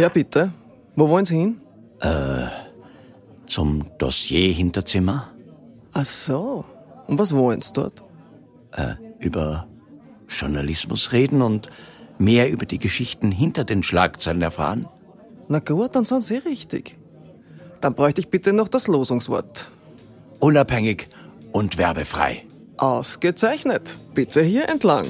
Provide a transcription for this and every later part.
Ja, bitte. Wo wollen Sie hin? Äh, zum Dossier-Hinterzimmer? Ach so. Und was wollen Sie dort? Äh, über Journalismus reden und mehr über die Geschichten hinter den Schlagzeilen erfahren? Na gut, dann sind Sie richtig. Dann bräuchte ich bitte noch das Losungswort. Unabhängig und werbefrei. Ausgezeichnet. Bitte hier entlang.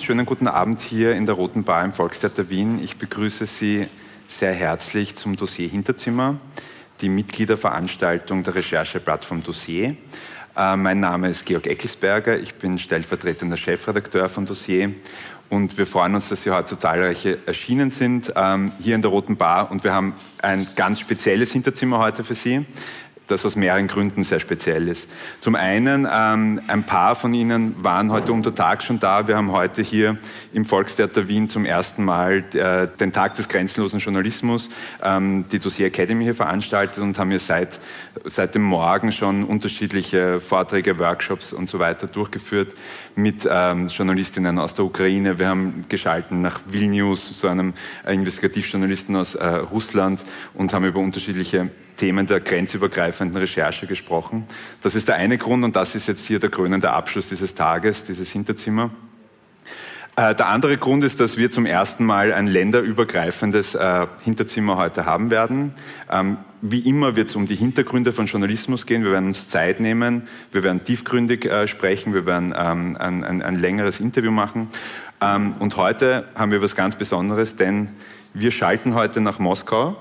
Schönen guten Abend hier in der Roten Bar im Volkstheater Wien. Ich begrüße Sie sehr herzlich zum Dossier Hinterzimmer, die Mitgliederveranstaltung der Rechercheplattform Dossier. Äh, mein Name ist Georg Eckelsberger, ich bin stellvertretender Chefredakteur von Dossier. Und wir freuen uns, dass Sie heute so zahlreiche erschienen sind ähm, hier in der Roten Bar. Und wir haben ein ganz spezielles Hinterzimmer heute für Sie das aus mehreren Gründen sehr speziell ist. Zum einen, ähm, ein paar von Ihnen waren heute unter Tag schon da. Wir haben heute hier im Volkstheater Wien zum ersten Mal äh, den Tag des grenzenlosen Journalismus, ähm, die Dossier Academy hier veranstaltet und haben hier seit, seit dem Morgen schon unterschiedliche Vorträge, Workshops und so weiter durchgeführt mit ähm, Journalistinnen aus der Ukraine. Wir haben geschalten nach Vilnius, so einem Investigativjournalisten aus äh, Russland und haben über unterschiedliche Themen der grenzübergreifenden Recherche gesprochen. Das ist der eine Grund und das ist jetzt hier der krönende Abschluss dieses Tages, dieses Hinterzimmer. Äh, der andere Grund ist, dass wir zum ersten Mal ein länderübergreifendes äh, Hinterzimmer heute haben werden. Ähm, wie immer wird es um die Hintergründe von Journalismus gehen. Wir werden uns Zeit nehmen, wir werden tiefgründig äh, sprechen, wir werden ähm, ein, ein, ein, längeres Interview machen. Ähm, und heute haben wir was ganz Besonderes, denn wir schalten heute nach Moskau.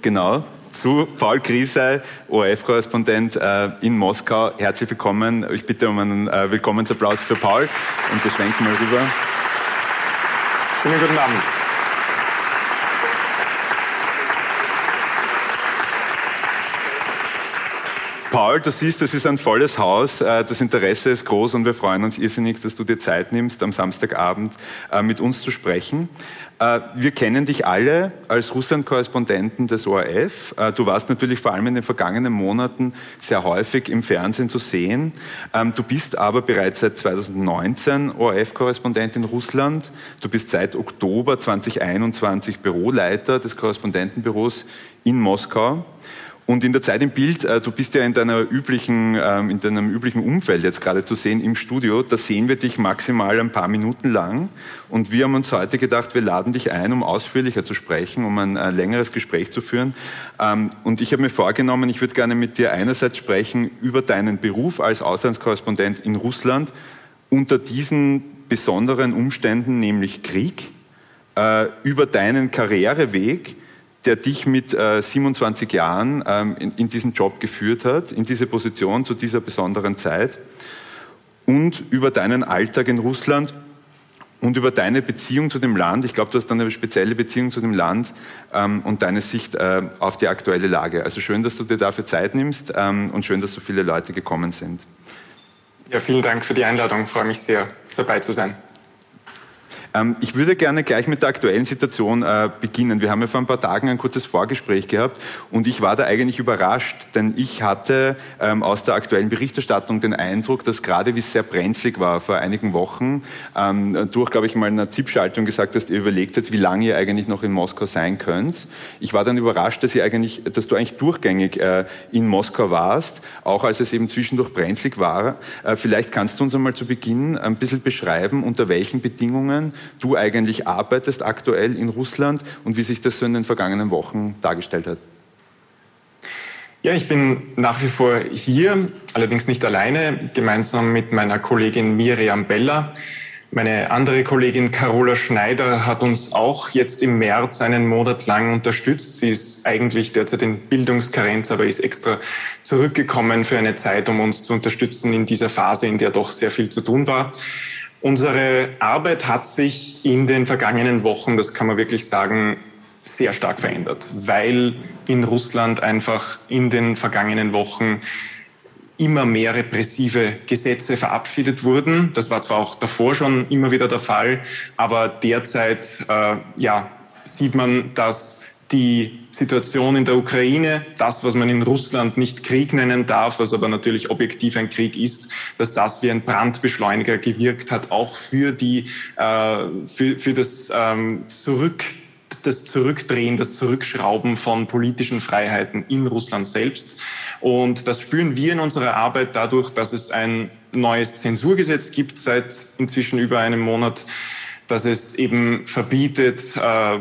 Genau, zu Paul Griesei, ORF-Korrespondent äh, in Moskau. Herzlich willkommen. Ich bitte um einen äh, Willkommensapplaus für Paul und wir schwenken mal rüber. Schönen guten Abend. Paul, du siehst, das ist ein volles Haus, äh, das Interesse ist groß und wir freuen uns irrsinnig, dass du dir Zeit nimmst, am Samstagabend mit uns zu sprechen. Äh, wir kennen dich alle als Russland-Korrespondenten des ORF. Du warst natürlich vor allem in den vergangenen Monaten sehr häufig im Fernsehen zu sehen. Ähm, du bist aber bereits seit 2019 ORF-Korrespondent in Russland. Du bist seit Oktober 2021 Büroleiter des Korrespondentenbüros in Moskau. Und in der Zeit im Bild, äh, du bist ja in deiner üblichen, ähm, in deinem üblichen Umfeld jetzt gerade zu sehen im Studio, da sehen wir dich maximal ein paar Minuten lang. Und wir haben uns heute gedacht, wir laden dich ein, um ausführlicher zu sprechen, um ein äh, längeres Gespräch zu führen. Ähm, und ich habe mir vorgenommen, ich würde gerne mit dir einerseits sprechen über deinen Beruf als Auslandskorrespondent in Russland unter diesen besonderen Umständen, nämlich Krieg, äh, über deinen Karriereweg, der dich mit äh, 27 Jahren ähm, in, in, diesen Job geführt hat, in diese Position zu dieser besonderen Zeit und über deinen Alltag in Russland und über deine Beziehung zu dem Land. Ich glaube, du hast eine spezielle Beziehung zu dem Land ähm, und deine Sicht äh, auf die aktuelle Lage. Also schön, dass du dir dafür Zeit nimmst ähm, und schön, dass so viele Leute gekommen sind. Ja, vielen Dank für die Einladung. Ich freue mich sehr, dabei zu sein. Ähm, ich würde gerne gleich mit der aktuellen Situation äh, beginnen. Wir haben ja vor ein paar Tagen ein kurzes Vorgespräch gehabt und ich war da eigentlich überrascht, denn ich hatte ähm, aus der aktuellen Berichterstattung den Eindruck, dass gerade wie es sehr brenzlig war vor einigen Wochen, ähm, durch, glaube ich, mal eine ZIP-Schaltung gesagt hast, ihr überlegt jetzt, wie lange ihr eigentlich noch in Moskau sein könnt. Ich war dann überrascht, dass, ihr eigentlich, dass du eigentlich durchgängig äh, in Moskau warst, auch als es eben zwischendurch brenzlig war. Äh, vielleicht kannst du uns einmal zu Beginn ein bisschen beschreiben, unter welchen Bedingungen du eigentlich arbeitest aktuell in Russland und wie sich das so in den vergangenen Wochen dargestellt hat. Ja, ich bin nach wie vor hier, allerdings nicht alleine, gemeinsam mit meiner Kollegin Miriam Beller. Meine andere Kollegin Carola Schneider hat uns auch jetzt im März einen Monat lang unterstützt. Sie ist eigentlich derzeit in Bildungskarenz, aber ist extra zurückgekommen für eine Zeit, um uns zu unterstützen in dieser Phase, in der doch sehr viel zu tun war. Unsere Arbeit hat sich in den vergangenen Wochen, das kann man wirklich sagen, sehr stark verändert, weil in Russland einfach in den vergangenen Wochen immer mehr repressive Gesetze verabschiedet wurden. Das war zwar auch davor schon immer wieder der Fall, aber derzeit äh, ja, sieht man, dass die Situation in der Ukraine, das, was man in Russland nicht Krieg nennen darf, was aber natürlich objektiv ein Krieg ist, dass das wie ein Brandbeschleuniger gewirkt hat, auch für die, äh, für, für das ähm, Zurück das Zurückdrehen, das Zurückschrauben von politischen Freiheiten in Russland selbst. Und das spüren wir in unserer Arbeit dadurch, dass es ein neues Zensurgesetz gibt seit inzwischen über einem Monat, dass es eben verbietet, äh,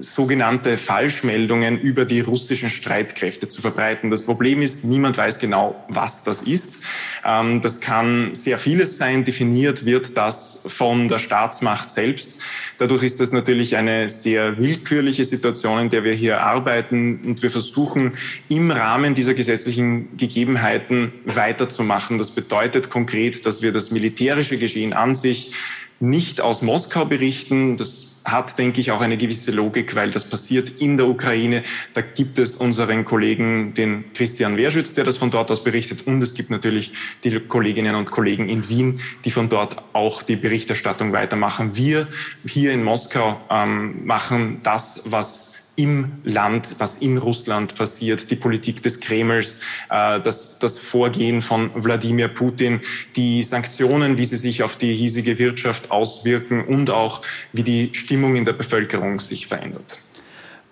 sogenannte Falschmeldungen über die russischen Streitkräfte zu verbreiten. Das Problem ist, niemand weiß genau, was das ist. Ähm, das kann sehr vieles sein. Definiert wird das von der Staatsmacht selbst. Dadurch ist das natürlich eine sehr willkürliche Situation, in der wir hier arbeiten und wir versuchen, im Rahmen dieser gesetzlichen Gegebenheiten weiterzumachen. Das bedeutet konkret, dass wir das militärische Geschehen an sich nicht aus Moskau berichten. Das hat, denke ich, auch eine gewisse Logik, weil das passiert in der Ukraine. Da gibt es unseren Kollegen, den Christian Wehrschütz, der das von dort aus berichtet. Und es gibt natürlich die Kolleginnen und Kollegen in Wien, die von dort auch die Berichterstattung weitermachen. Wir hier in Moskau ähm, machen das, was im Land, was in Russland passiert, die Politik des Kremls, äh, das, das Vorgehen von Wladimir Putin, die Sanktionen, wie sie sich auf die hiesige Wirtschaft auswirken und auch wie die Stimmung in der Bevölkerung sich verändert.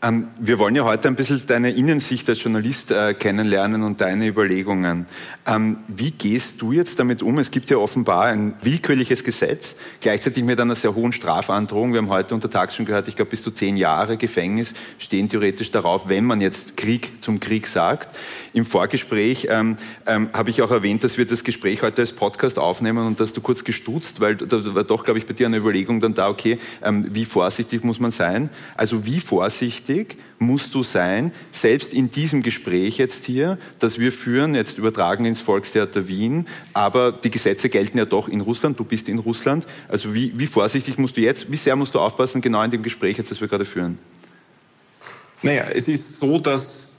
Ähm, wir wollen ja heute ein bisschen deine Innensicht als Journalist äh, kennenlernen und deine Überlegungen. Ähm, wie gehst du jetzt damit um? Es gibt ja offenbar ein willkürliches Gesetz, gleichzeitig mit einer sehr hohen Strafandrohung. Wir haben heute untertags schon gehört, ich glaube, bis zu zehn Jahre Gefängnis stehen theoretisch darauf, wenn man jetzt Krieg zum Krieg sagt. Im Vorgespräch ähm, ähm, habe ich auch erwähnt, dass wir das Gespräch heute als Podcast aufnehmen und dass du kurz gestutzt, weil da war doch, glaube ich, bei dir eine Überlegung dann da, okay, ähm, wie vorsichtig muss man sein? Also wie vorsichtig musst du sein, selbst in diesem Gespräch jetzt hier, das wir führen, jetzt übertragen ins Volkstheater Wien, aber die Gesetze gelten ja doch in Russland, du bist in Russland. Also wie, wie vorsichtig musst du jetzt, wie sehr musst du aufpassen, genau in dem Gespräch jetzt, das wir gerade führen? Naja, es ist so, dass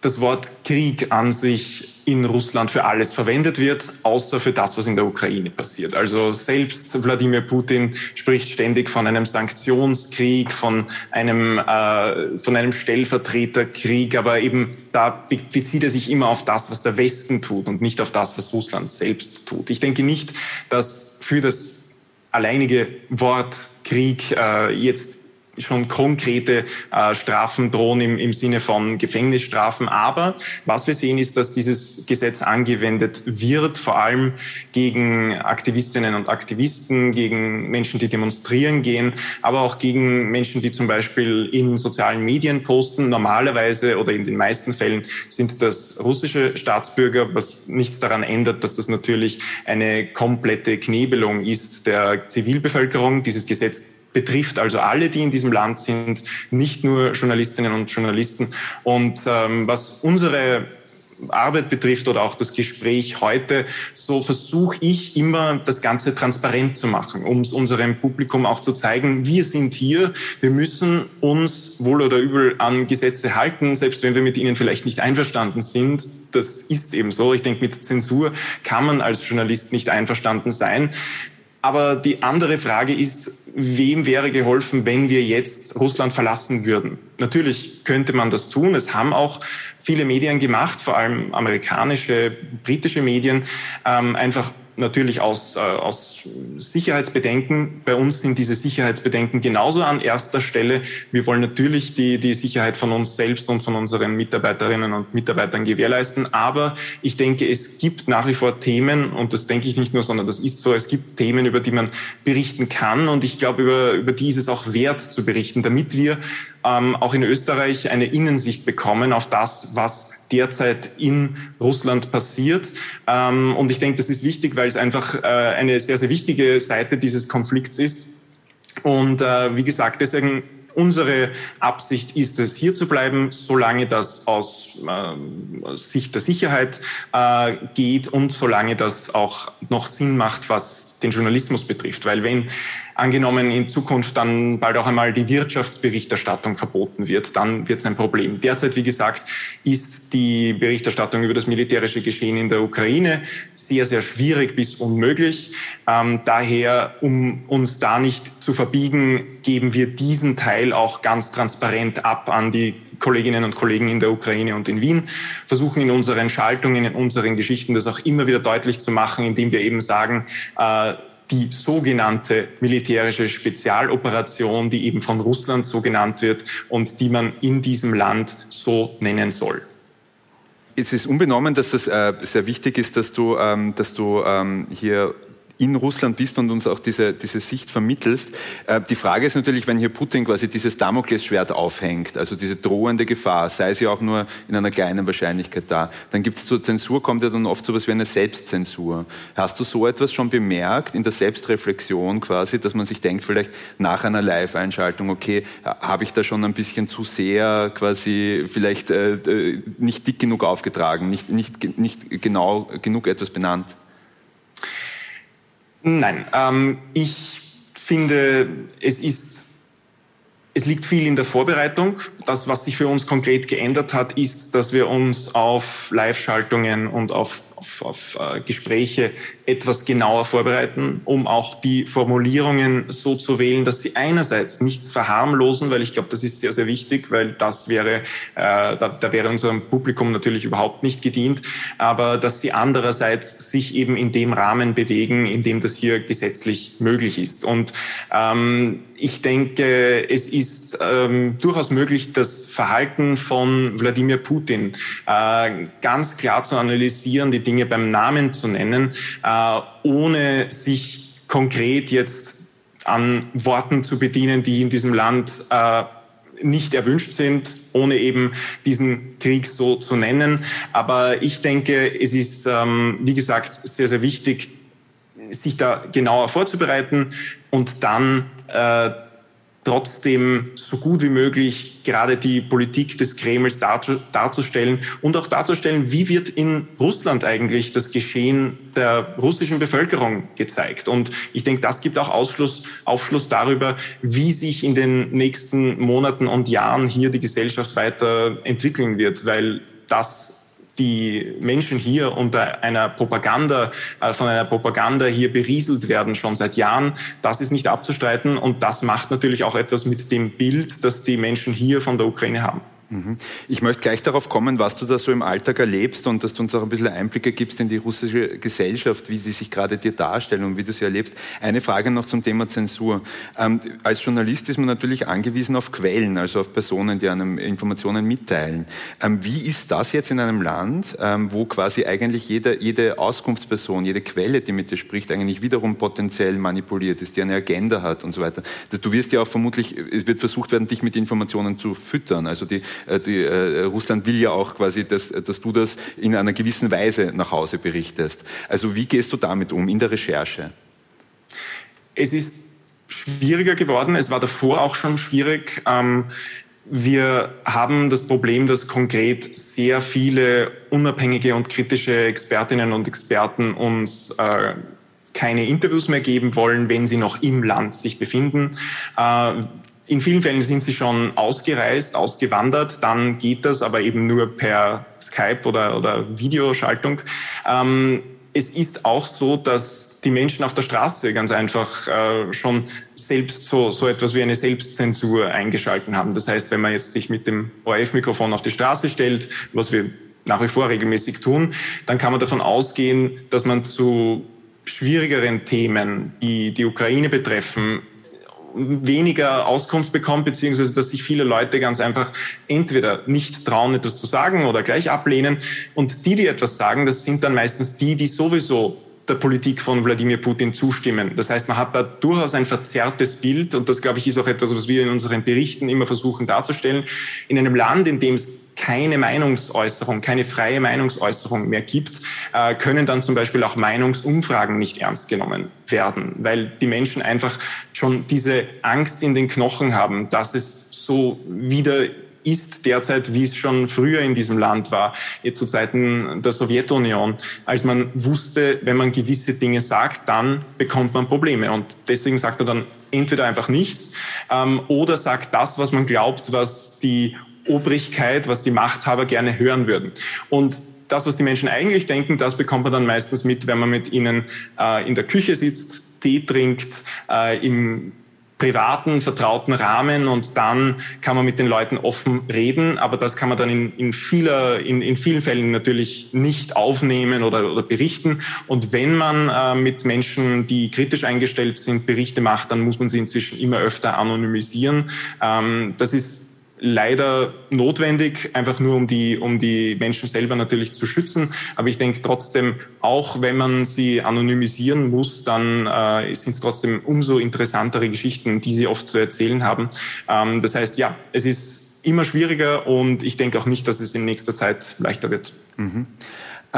das Wort Krieg an sich in Russland für alles verwendet wird, außer für das, was in der Ukraine passiert. Also selbst Wladimir Putin spricht ständig von einem Sanktionskrieg, von einem, äh, von einem Stellvertreterkrieg, aber eben da bezieht er sich immer auf das, was der Westen tut und nicht auf das, was Russland selbst tut. Ich denke nicht, dass für das alleinige Wort Krieg äh, jetzt schon konkrete äh, Strafen drohen im, im Sinne von Gefängnisstrafen. Aber was wir sehen, ist, dass dieses Gesetz angewendet wird, vor allem gegen Aktivistinnen und Aktivisten, gegen Menschen, die demonstrieren gehen, aber auch gegen Menschen, die zum Beispiel in sozialen Medien posten. Normalerweise oder in den meisten Fällen sind das russische Staatsbürger, was nichts daran ändert, dass das natürlich eine komplette Knebelung ist der Zivilbevölkerung. Dieses Gesetz betrifft also alle, die in diesem Land sind, nicht nur Journalistinnen und Journalisten. Und ähm, was unsere Arbeit betrifft oder auch das Gespräch heute, so versuche ich immer das Ganze transparent zu machen, um es unserem Publikum auch zu zeigen, wir sind hier, wir müssen uns wohl oder übel an Gesetze halten, selbst wenn wir mit ihnen vielleicht nicht einverstanden sind. Das ist eben so. Ich denke, mit Zensur kann man als Journalist nicht einverstanden sein. Aber die andere Frage ist, wem wäre geholfen, wenn wir jetzt Russland verlassen würden? Natürlich könnte man das tun. Es haben auch viele Medien gemacht, vor allem amerikanische, britische Medien, ähm, einfach natürlich aus, äh, aus Sicherheitsbedenken. Bei uns sind diese Sicherheitsbedenken genauso an erster Stelle. Wir wollen natürlich die, die Sicherheit von uns selbst und von unseren Mitarbeiterinnen und Mitarbeitern gewährleisten. Aber ich denke, es gibt nach wie vor Themen, und das denke ich nicht nur, sondern das ist so, es gibt Themen, über die man berichten kann. Und ich glaube, über, über die ist es auch wert zu berichten, damit wir ähm, auch in Österreich eine Innensicht bekommen auf das, was derzeit in Russland passiert. Ähm, und ich denke, das ist wichtig, weil es einfach äh, eine sehr, sehr wichtige Seite dieses Konflikts ist. Und äh, wie gesagt, deswegen Unsere Absicht ist es, hier zu bleiben, solange das aus äh, Sicht der Sicherheit äh, geht und solange das auch noch Sinn macht, was den Journalismus betrifft. Weil wenn angenommen in Zukunft dann bald auch einmal die Wirtschaftsberichterstattung verboten wird, dann wird es ein Problem. Derzeit, wie gesagt, ist die Berichterstattung über das militärische Geschehen in der Ukraine sehr, sehr schwierig bis unmöglich. Ähm, daher, um uns da nicht zu verbiegen, geben wir diesen Teil auch ganz transparent ab an die Kolleginnen und Kollegen in der Ukraine und in Wien, versuchen in unseren Schaltungen, in unseren Geschichten das auch immer wieder deutlich zu machen, indem wir eben sagen, äh, die sogenannte militärische Spezialoperation, die eben von Russland so genannt wird und die man in diesem Land so nennen soll. Es ist unbenommen, dass das äh, sehr wichtig ist, dass du, ähm, dass du ähm, hier in Russland bist und uns auch diese, diese Sicht vermittelst. Äh, die Frage ist natürlich, wenn hier Putin quasi dieses Damoklesschwert aufhängt, also diese drohende Gefahr, sei sie auch nur in einer kleinen Wahrscheinlichkeit da, dann gibt es zur Zensur, kommt ja dann oft so etwas wie eine Selbstzensur. Hast du so etwas schon bemerkt in der Selbstreflexion quasi, dass man sich denkt, vielleicht nach einer Live-Einschaltung, okay, habe ich da schon ein bisschen zu sehr quasi vielleicht äh, äh nicht dick genug aufgetragen, nicht, nicht, nicht genau genug etwas benannt? Nein, ähm, ich finde, es ist, es liegt viel in der Vorbereitung. Das, was sich für uns konkret geändert hat, ist, dass wir uns auf Live-Schaltungen und auf auf, auf äh, Gespräche etwas genauer vorbereiten, um auch die Formulierungen so zu wählen, dass sie einerseits nichts verharmlosen, weil ich glaube, das ist sehr, sehr wichtig, weil das wäre, äh, da, da wäre unserem Publikum natürlich überhaupt nicht gedient, aber dass sie andererseits sich eben in dem Rahmen bewegen, in dem das hier gesetzlich möglich ist. Und ähm, ich denke, es ist ähm, durchaus möglich, das Verhalten von Wladimir Putin äh, ganz klar zu analysieren, die Dinge beim Namen zu nennen, äh, ohne sich konkret jetzt an Worten zu bedienen, die in diesem Land äh, nicht erwünscht sind, ohne eben diesen Krieg so zu nennen. Aber ich denke, es ist, ähm, wie gesagt, sehr, sehr wichtig, sich da genauer vorzubereiten und dann äh, trotzdem so gut wie möglich gerade die Politik des Kremls darzustellen und auch darzustellen, wie wird in Russland eigentlich das Geschehen der russischen Bevölkerung gezeigt. Und ich denke, das gibt auch Ausschluss, Aufschluss darüber, wie sich in den nächsten Monaten und Jahren hier die Gesellschaft weiterentwickeln wird, weil das die Menschen hier unter einer Propaganda, äh, von einer Propaganda hier berieselt werden, schon seit Jahren. Das ist nicht abzustreiten und das macht natürlich auch etwas mit dem Bild, das die Menschen hier von der Ukraine haben. Mhm. Ich möchte gleich darauf kommen, was du da so im Alltag erlebst und dass du uns auch ein bisschen Einblicke gibst in die russische Gesellschaft, wie sie sich gerade dir darstellen und wie du sie erlebst. Eine Frage noch zum Thema Zensur. Ähm, als Journalist ist man natürlich angewiesen auf Quellen, also auf Personen, die einem Informationen mitteilen. Ähm, wie ist das jetzt in einem Land, ähm, wo quasi eigentlich jede, jede Auskunftsperson, jede Quelle, die mit dir spricht, eigentlich wiederum potenziell manipuliert ist, die eine Agenda hat und so weiter? Du wirst ja auch vermutlich, es wird versucht werden, dich mit Informationen zu füttern. Also die die, äh, Russland will ja auch quasi, dass, dass du das in einer gewissen Weise nach Hause berichtest. Also wie gehst du damit um in der Recherche? Es ist schwieriger geworden. Es war davor auch schon schwierig. Ähm, wir haben das Problem, dass konkret sehr viele unabhängige und kritische Expertinnen und Experten uns äh, keine Interviews mehr geben wollen, wenn sie noch im Land sich befinden. Äh, in vielen Fällen sind sie schon ausgereist, ausgewandert, dann geht das aber eben nur per Skype oder, oder Videoschaltung. Ähm, es ist auch so, dass die Menschen auf der Straße ganz einfach äh, schon selbst so, so etwas wie eine Selbstzensur eingeschalten haben. Das heißt, wenn man jetzt sich mit dem ORF-Mikrofon auf die Straße stellt, was wir nach wie vor regelmäßig tun, dann kann man davon ausgehen, dass man zu schwierigeren Themen, die die Ukraine betreffen, weniger Auskunft bekommt, beziehungsweise dass sich viele Leute ganz einfach entweder nicht trauen, etwas zu sagen oder gleich ablehnen. Und die, die etwas sagen, das sind dann meistens die, die sowieso der Politik von Wladimir Putin zustimmen. Das heißt, man hat da durchaus ein verzerrtes Bild und das, glaube ich, ist auch etwas, was wir in unseren Berichten immer versuchen darzustellen. In einem Land, in dem es keine Meinungsäußerung, keine freie Meinungsäußerung mehr gibt, äh, können dann zum Beispiel auch Meinungsumfragen nicht ernst genommen werden, weil die Menschen einfach schon diese Angst in den Knochen haben, dass es so wieder ist derzeit, wie es schon früher in diesem Land war, zu Zeiten der Sowjetunion, als man wusste, wenn man gewisse Dinge sagt, dann bekommt man Probleme. Und deswegen sagt man dann entweder einfach nichts ähm, oder sagt das, was man glaubt, was die Obrigkeit, was die Machthaber gerne hören würden. Und das, was die Menschen eigentlich denken, das bekommt man dann meistens mit, wenn man mit ihnen äh, in der Küche sitzt, Tee trinkt, äh, im privaten, vertrauten Rahmen und dann kann man mit den Leuten offen reden, aber das kann man dann in, in, vieler, in, in vielen Fällen natürlich nicht aufnehmen oder, oder berichten. Und wenn man äh, mit Menschen, die kritisch eingestellt sind, Berichte macht, dann muss man sie inzwischen immer öfter anonymisieren. Ähm, das ist leider notwendig, einfach nur um die, um die Menschen selber natürlich zu schützen. Aber ich denke trotzdem, auch wenn man sie anonymisieren muss, dann äh, sind es trotzdem umso interessantere Geschichten, die sie oft zu erzählen haben. Ähm, das heißt, ja, es ist immer schwieriger und ich denke auch nicht, dass es in nächster Zeit leichter wird. Mhm.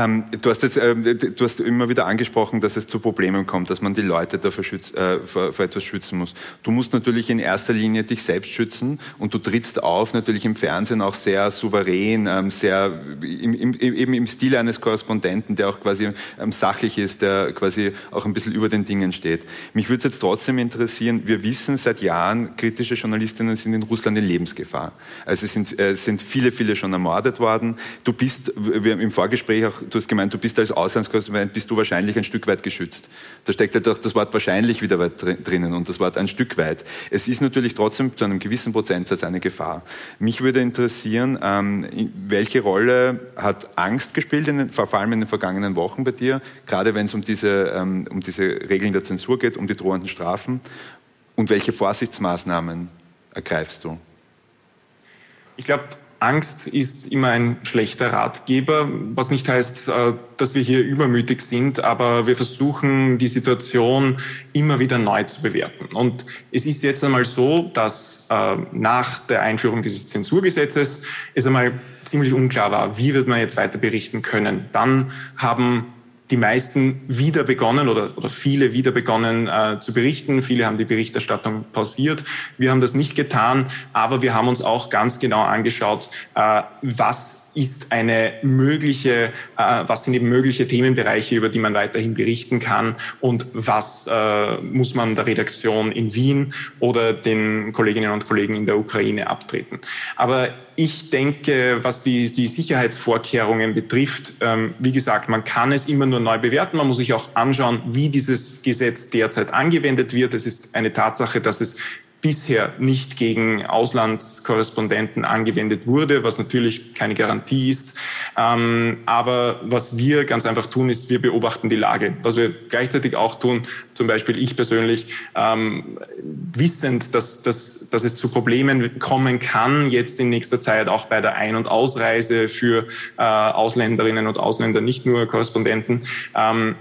Ähm, du, hast jetzt, äh, du hast immer wieder angesprochen, dass es zu Problemen kommt, dass man die Leute schütz, äh, vor, vor, etwas schützen muss. Du musst natürlich in erster Linie dich selbst schützen und du trittst auf, natürlich im Fernsehen auch sehr souverän, ähm, sehr im, im, eben im Stil eines Korrespondenten, der auch quasi ähm, sachlich ist, der quasi auch ein bisschen über den Dingen steht. Mich würde es jetzt trotzdem interessieren, wir wissen seit Jahren, kritische Journalistinnen sind in Russland in Lebensgefahr. Also sind, äh, sind viele, viele schon ermordet worden. Du bist, wir haben im Vorgespräch auch du hast gemeint, du bist als Auslandskorrespondent, bist du wahrscheinlich ein Stück weit geschützt. Da steckt ja doch das Wort wahrscheinlich wieder drinnen und das Wort ein Stück weit. Es ist natürlich trotzdem zu einem gewissen Prozentsatz eine Gefahr. Mich würde interessieren, ähm, welche Rolle hat Angst gespielt, den, vor allem in den vergangenen Wochen bei dir, gerade wenn es um diese, ähm, um diese Regeln der Zensur geht, um die drohenden Strafen und welche Vorsichtsmaßnahmen ergreifst du? Ich glaube, Angst ist immer ein schlechter Ratgeber, was nicht heißt, äh, dass wir hier übermütig sind, aber wir versuchen, die Situation immer wieder neu zu bewerten. Und es ist jetzt einmal so, dass äh, nach der Einführung dieses Zensurgesetzes es einmal ziemlich unklar war, wie wird man jetzt weiter berichten können. Dann haben die meisten wieder begonnen oder, oder viele wieder begonnen äh, zu berichten. Viele haben die Berichterstattung pausiert. Wir haben das nicht getan, aber wir haben uns auch ganz genau angeschaut, äh, was ist eine mögliche, äh, was sind eben mögliche Themenbereiche, über die man weiterhin berichten kann und was äh, muss man der Redaktion in Wien oder den Kolleginnen und Kollegen in der Ukraine abtreten. Aber ich denke, was die, die Sicherheitsvorkehrungen betrifft, ähm, wie gesagt, man kann es immer nur neu bewerten. Man muss sich auch anschauen, wie dieses Gesetz derzeit angewendet wird. Es ist eine Tatsache, dass es bisher nicht gegen Auslandskorrespondenten angewendet wurde, was natürlich keine Garantie ist. Ähm, aber was wir ganz einfach tun, ist, wir beobachten die Lage. Was wir gleichzeitig auch tun, zum Beispiel ich persönlich, ähm, wissend, dass, dass, dass es zu Problemen kommen kann, jetzt in nächster Zeit auch bei der Ein- und Ausreise für äh, Ausländerinnen und Ausländer, nicht nur Korrespondenten, ähm,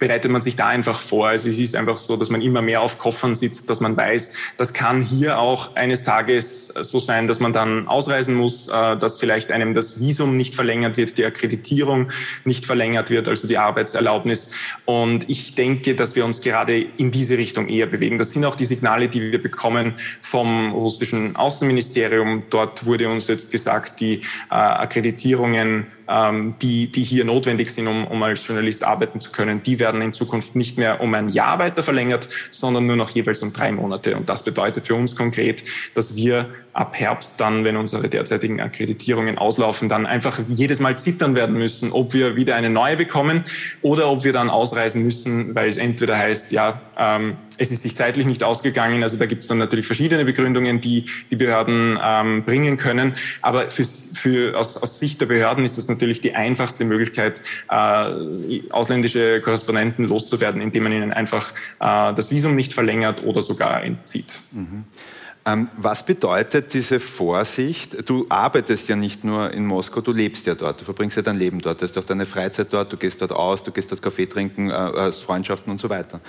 bereitet man sich da einfach vor. Also es ist einfach so, dass man immer mehr auf Koffern sitzt, dass man weiß, das kann hier auch eines Tages so sein, dass man dann ausreisen muss, äh, dass vielleicht einem das Visum nicht verlängert wird, die Akkreditierung nicht verlängert wird, also die Arbeitserlaubnis. Und ich denke, dass wir uns gerade in diese Richtung eher bewegen. Das sind auch die Signale, die wir bekommen vom russischen Außenministerium. Dort wurde uns jetzt gesagt, die äh, Akkreditierungen ähm, die, die hier notwendig sind, um, um als Journalist arbeiten zu können, die werden in Zukunft nicht mehr um ein Jahr weiter verlängert, sondern nur noch jeweils um drei Monate. Und das bedeutet für uns konkret, dass wir ab Herbst dann, wenn unsere derzeitigen Akkreditierungen auslaufen, dann einfach jedes Mal zittern werden müssen, ob wir wieder eine neue bekommen oder ob wir dann ausreisen müssen, weil es entweder heißt, ja, ähm, es ist sich zeitlich nicht ausgegangen. Also da gibt es dann natürlich verschiedene Begründungen, die die Behörden ähm, bringen können. Aber für, für, aus, aus Sicht der Behörden ist das natürlich die einfachste Möglichkeit, äh, ausländische Korrespondenten loszuwerden, indem man ihnen einfach äh, das Visum nicht verlängert oder sogar entzieht. Mhm. Ähm, was bedeutet diese Vorsicht? Du arbeitest ja nicht nur in Moskau, du lebst ja dort, du verbringst ja dein Leben dort, du hast auch deine Freizeit dort, du gehst dort aus, du gehst dort Kaffee trinken, äh, hast Freundschaften und so weiter.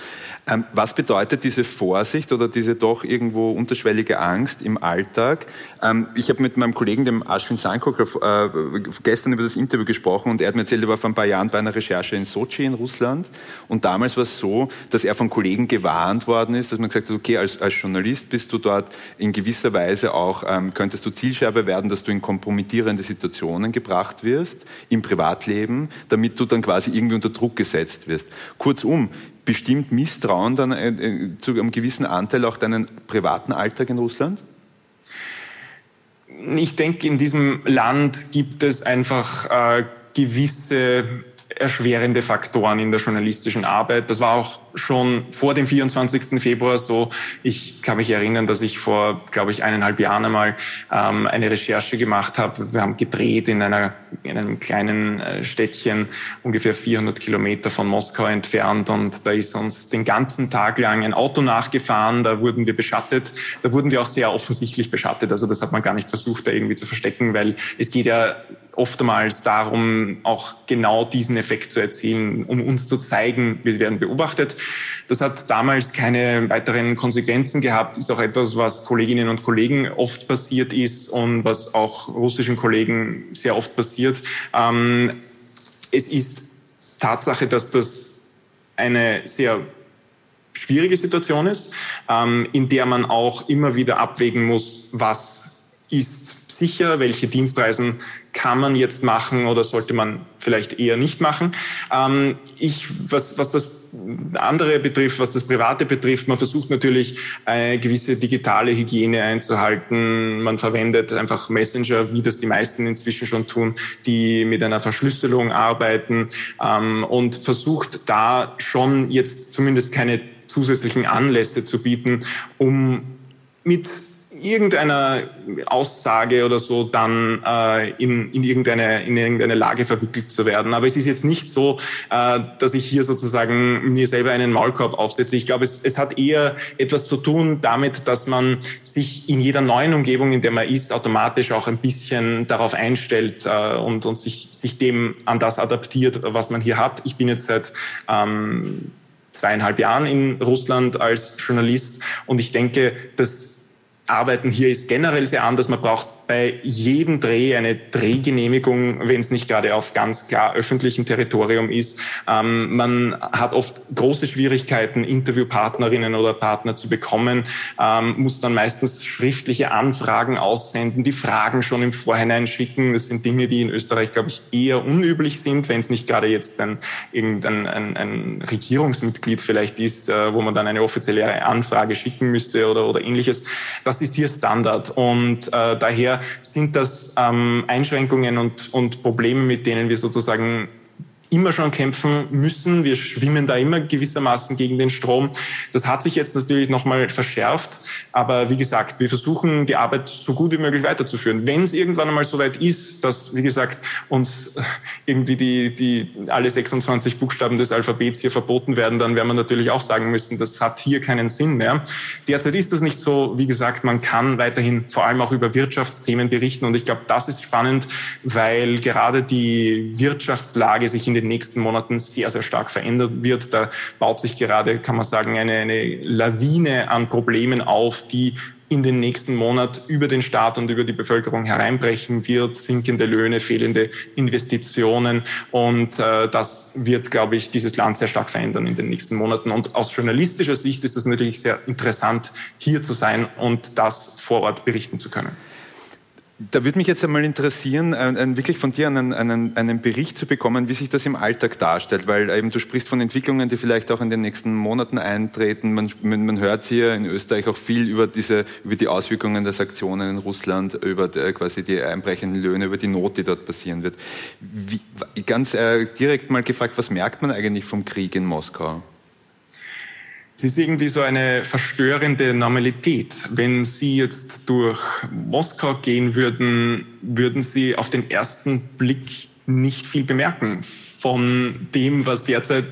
Ähm, was bedeutet diese Vorsicht oder diese doch irgendwo unterschwellige Angst im Alltag? Ähm, ich habe mit meinem Kollegen, dem Ashwin Sankok, äh, gestern über das Interview gesprochen und er hat mir erzählt, er war vor ein paar Jahren bei einer Recherche in Sochi in Russland und damals war es so, dass er von Kollegen gewarnt worden ist, dass man gesagt hat, okay, als, als Journalist bist du dort in gewisser Weise auch, ähm, könntest du Zielscheibe werden, dass du in kompromittierende Situationen gebracht wirst im Privatleben, damit du dann quasi irgendwie unter Druck gesetzt wirst. Kurzum, bestimmt Misstrauen dann äh, äh, zu einem gewissen Anteil auch deinen privaten Alltag in Russland? Ich denke, in diesem Land gibt es einfach äh, gewisse erschwerende Faktoren in der journalistischen Arbeit. Das war auch schon vor dem 24. Februar so. Ich kann mich erinnern, dass ich vor, glaube ich, eineinhalb Jahren einmal ähm, eine Recherche gemacht habe. Wir haben gedreht in, einer, in einem kleinen äh, Städtchen, ungefähr 400 Kilometer von Moskau entfernt. Und da ist uns den ganzen Tag lang ein Auto nachgefahren. Da wurden wir beschattet. Da wurden wir auch sehr offensichtlich beschattet. Also das hat man gar nicht versucht, da irgendwie zu verstecken, weil es geht ja oftmals darum, auch genau diesen Effekt zu erzielen, um uns zu zeigen, wir werden beobachtet. Das hat damals keine weiteren Konsequenzen gehabt, ist auch etwas, was Kolleginnen und Kollegen oft passiert ist und was auch russischen Kollegen sehr oft passiert. Ähm, es ist Tatsache, dass das eine sehr schwierige Situation ist, ähm, in der man auch immer wieder abwägen muss, was ist sicher, welche Dienstreisen kann man jetzt machen oder sollte man vielleicht eher nicht machen. Ähm, ich, was, was das andere betrifft, was das Private betrifft, man versucht natürlich eine gewisse digitale Hygiene einzuhalten. Man verwendet einfach Messenger, wie das die meisten inzwischen schon tun, die mit einer Verschlüsselung arbeiten ähm, und versucht da schon jetzt zumindest keine zusätzlichen Anlässe zu bieten, um mit irgendeiner Aussage oder so dann äh, in, in, irgendeine, in irgendeine Lage verwickelt zu werden. Aber es ist jetzt nicht so, äh, dass ich hier sozusagen mir selber einen Maulkorb aufsetze. Ich glaube, es, es hat eher etwas zu tun damit, dass man sich in jeder neuen Umgebung, in der man ist, automatisch auch ein bisschen darauf einstellt äh, und, und sich, sich dem an das adaptiert, was man hier hat. Ich bin jetzt seit ähm, zweieinhalb Jahren in Russland als Journalist und ich denke, dass Arbeiten hier ist generell sehr anders. Man braucht bei jedem Dreh eine Drehgenehmigung, wenn es nicht gerade auf ganz klar öffentlichem Territorium ist. Ähm, man hat oft große Schwierigkeiten, Interviewpartnerinnen oder Partner zu bekommen, ähm, muss dann meistens schriftliche Anfragen aussenden, die Fragen schon im Vorhinein schicken. Das sind Dinge, die in Österreich, glaube ich, eher unüblich sind, wenn es nicht gerade jetzt ein, irgendein ein, ein Regierungsmitglied vielleicht ist, äh, wo man dann eine offizielle Anfrage schicken müsste oder, oder ähnliches. Das ist hier Standard und äh, daher sind das ähm, Einschränkungen und, und Probleme, mit denen wir sozusagen immer schon kämpfen müssen. Wir schwimmen da immer gewissermaßen gegen den Strom. Das hat sich jetzt natürlich nochmal verschärft. Aber wie gesagt, wir versuchen die Arbeit so gut wie möglich weiterzuführen. Wenn es irgendwann einmal so weit ist, dass, wie gesagt, uns irgendwie die, die, alle 26 Buchstaben des Alphabets hier verboten werden, dann werden wir natürlich auch sagen müssen, das hat hier keinen Sinn mehr. Derzeit ist das nicht so. Wie gesagt, man kann weiterhin vor allem auch über Wirtschaftsthemen berichten. Und ich glaube, das ist spannend, weil gerade die Wirtschaftslage sich in den den nächsten Monaten sehr, sehr stark verändern wird. Da baut sich gerade, kann man sagen, eine, eine Lawine an Problemen auf, die in den nächsten Monat über den Staat und über die Bevölkerung hereinbrechen wird, sinkende Löhne, fehlende Investitionen. Und äh, das wird, glaube ich, dieses Land sehr stark verändern in den nächsten Monaten. Und aus journalistischer Sicht ist es natürlich sehr interessant, hier zu sein und das vor Ort berichten zu können. Da würde mich jetzt einmal interessieren, wirklich von dir einen, einen, einen, Bericht zu bekommen, wie sich das im Alltag darstellt, weil eben du sprichst von Entwicklungen, die vielleicht auch in den nächsten Monaten eintreten. Man, man hört hier in Österreich auch viel über diese, über die Auswirkungen der Sanktionen in Russland, über die, quasi die einbrechenden Löhne, über die Not, die dort passieren wird. Wie, ganz äh, direkt mal gefragt, was merkt man eigentlich vom Krieg in Moskau? Es ist irgendwie so eine verstörende Normalität. Wenn Sie jetzt durch Moskau gehen würden, würden Sie auf den ersten Blick nicht viel bemerken von dem, was derzeit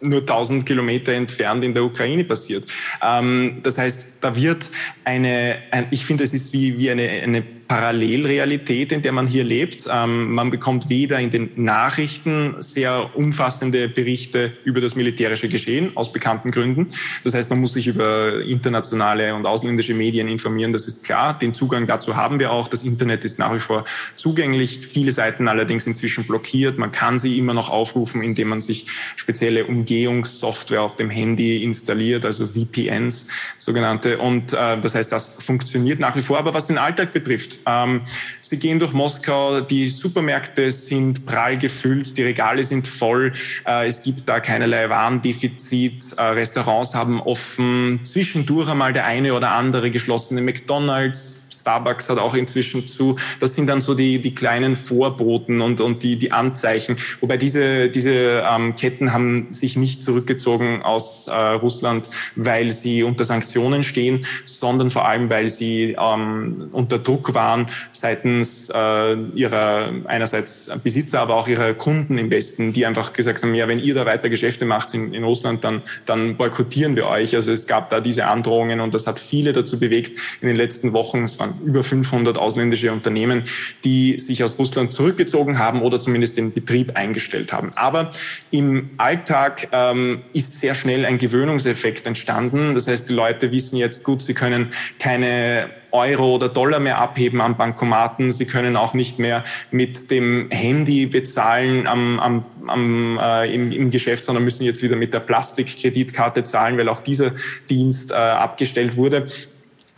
nur 1000 Kilometer entfernt in der Ukraine passiert. Ähm, das heißt, da wird eine, ein, ich finde, es ist wie, wie eine, eine Parallelrealität, in der man hier lebt. Ähm, man bekommt weder in den Nachrichten sehr umfassende Berichte über das militärische Geschehen, aus bekannten Gründen. Das heißt, man muss sich über internationale und ausländische Medien informieren, das ist klar. Den Zugang dazu haben wir auch. Das Internet ist nach wie vor zugänglich. Viele Seiten allerdings inzwischen blockiert. Man kann sie immer noch aufrufen, indem man sich spezielle Umgehungssoftware auf dem Handy installiert, also VPNs sogenannte. Und äh, das heißt, das funktioniert nach wie vor. Aber was den Alltag betrifft, ähm, sie gehen durch Moskau, die Supermärkte sind prall gefüllt, die Regale sind voll, äh, es gibt da keinerlei Warendefizit, äh, Restaurants haben offen, zwischendurch einmal der eine oder andere geschlossene McDonald's, Starbucks hat auch inzwischen zu. Das sind dann so die, die kleinen Vorboten und, und die, die Anzeichen. Wobei diese, diese ähm, Ketten haben sich nicht zurückgezogen aus äh, Russland, weil sie unter Sanktionen stehen, sondern vor allem, weil sie ähm, unter Druck waren seitens äh, ihrer einerseits Besitzer, aber auch ihrer Kunden im Westen, die einfach gesagt haben, ja, wenn ihr da weiter Geschäfte macht in, in Russland, dann, dann boykottieren wir euch. Also es gab da diese Androhungen und das hat viele dazu bewegt, in den letzten Wochen, es waren über 500 ausländische Unternehmen, die sich aus Russland zurückgezogen haben oder zumindest den Betrieb eingestellt haben. Aber im Alltag ähm, ist sehr schnell ein Gewöhnungseffekt entstanden. Das heißt, die Leute wissen jetzt gut, sie können keine Euro oder Dollar mehr abheben am Bankomaten. Sie können auch nicht mehr mit dem Handy bezahlen am, am, am, äh, im, im Geschäft, sondern müssen jetzt wieder mit der Plastikkreditkarte zahlen, weil auch dieser Dienst äh, abgestellt wurde.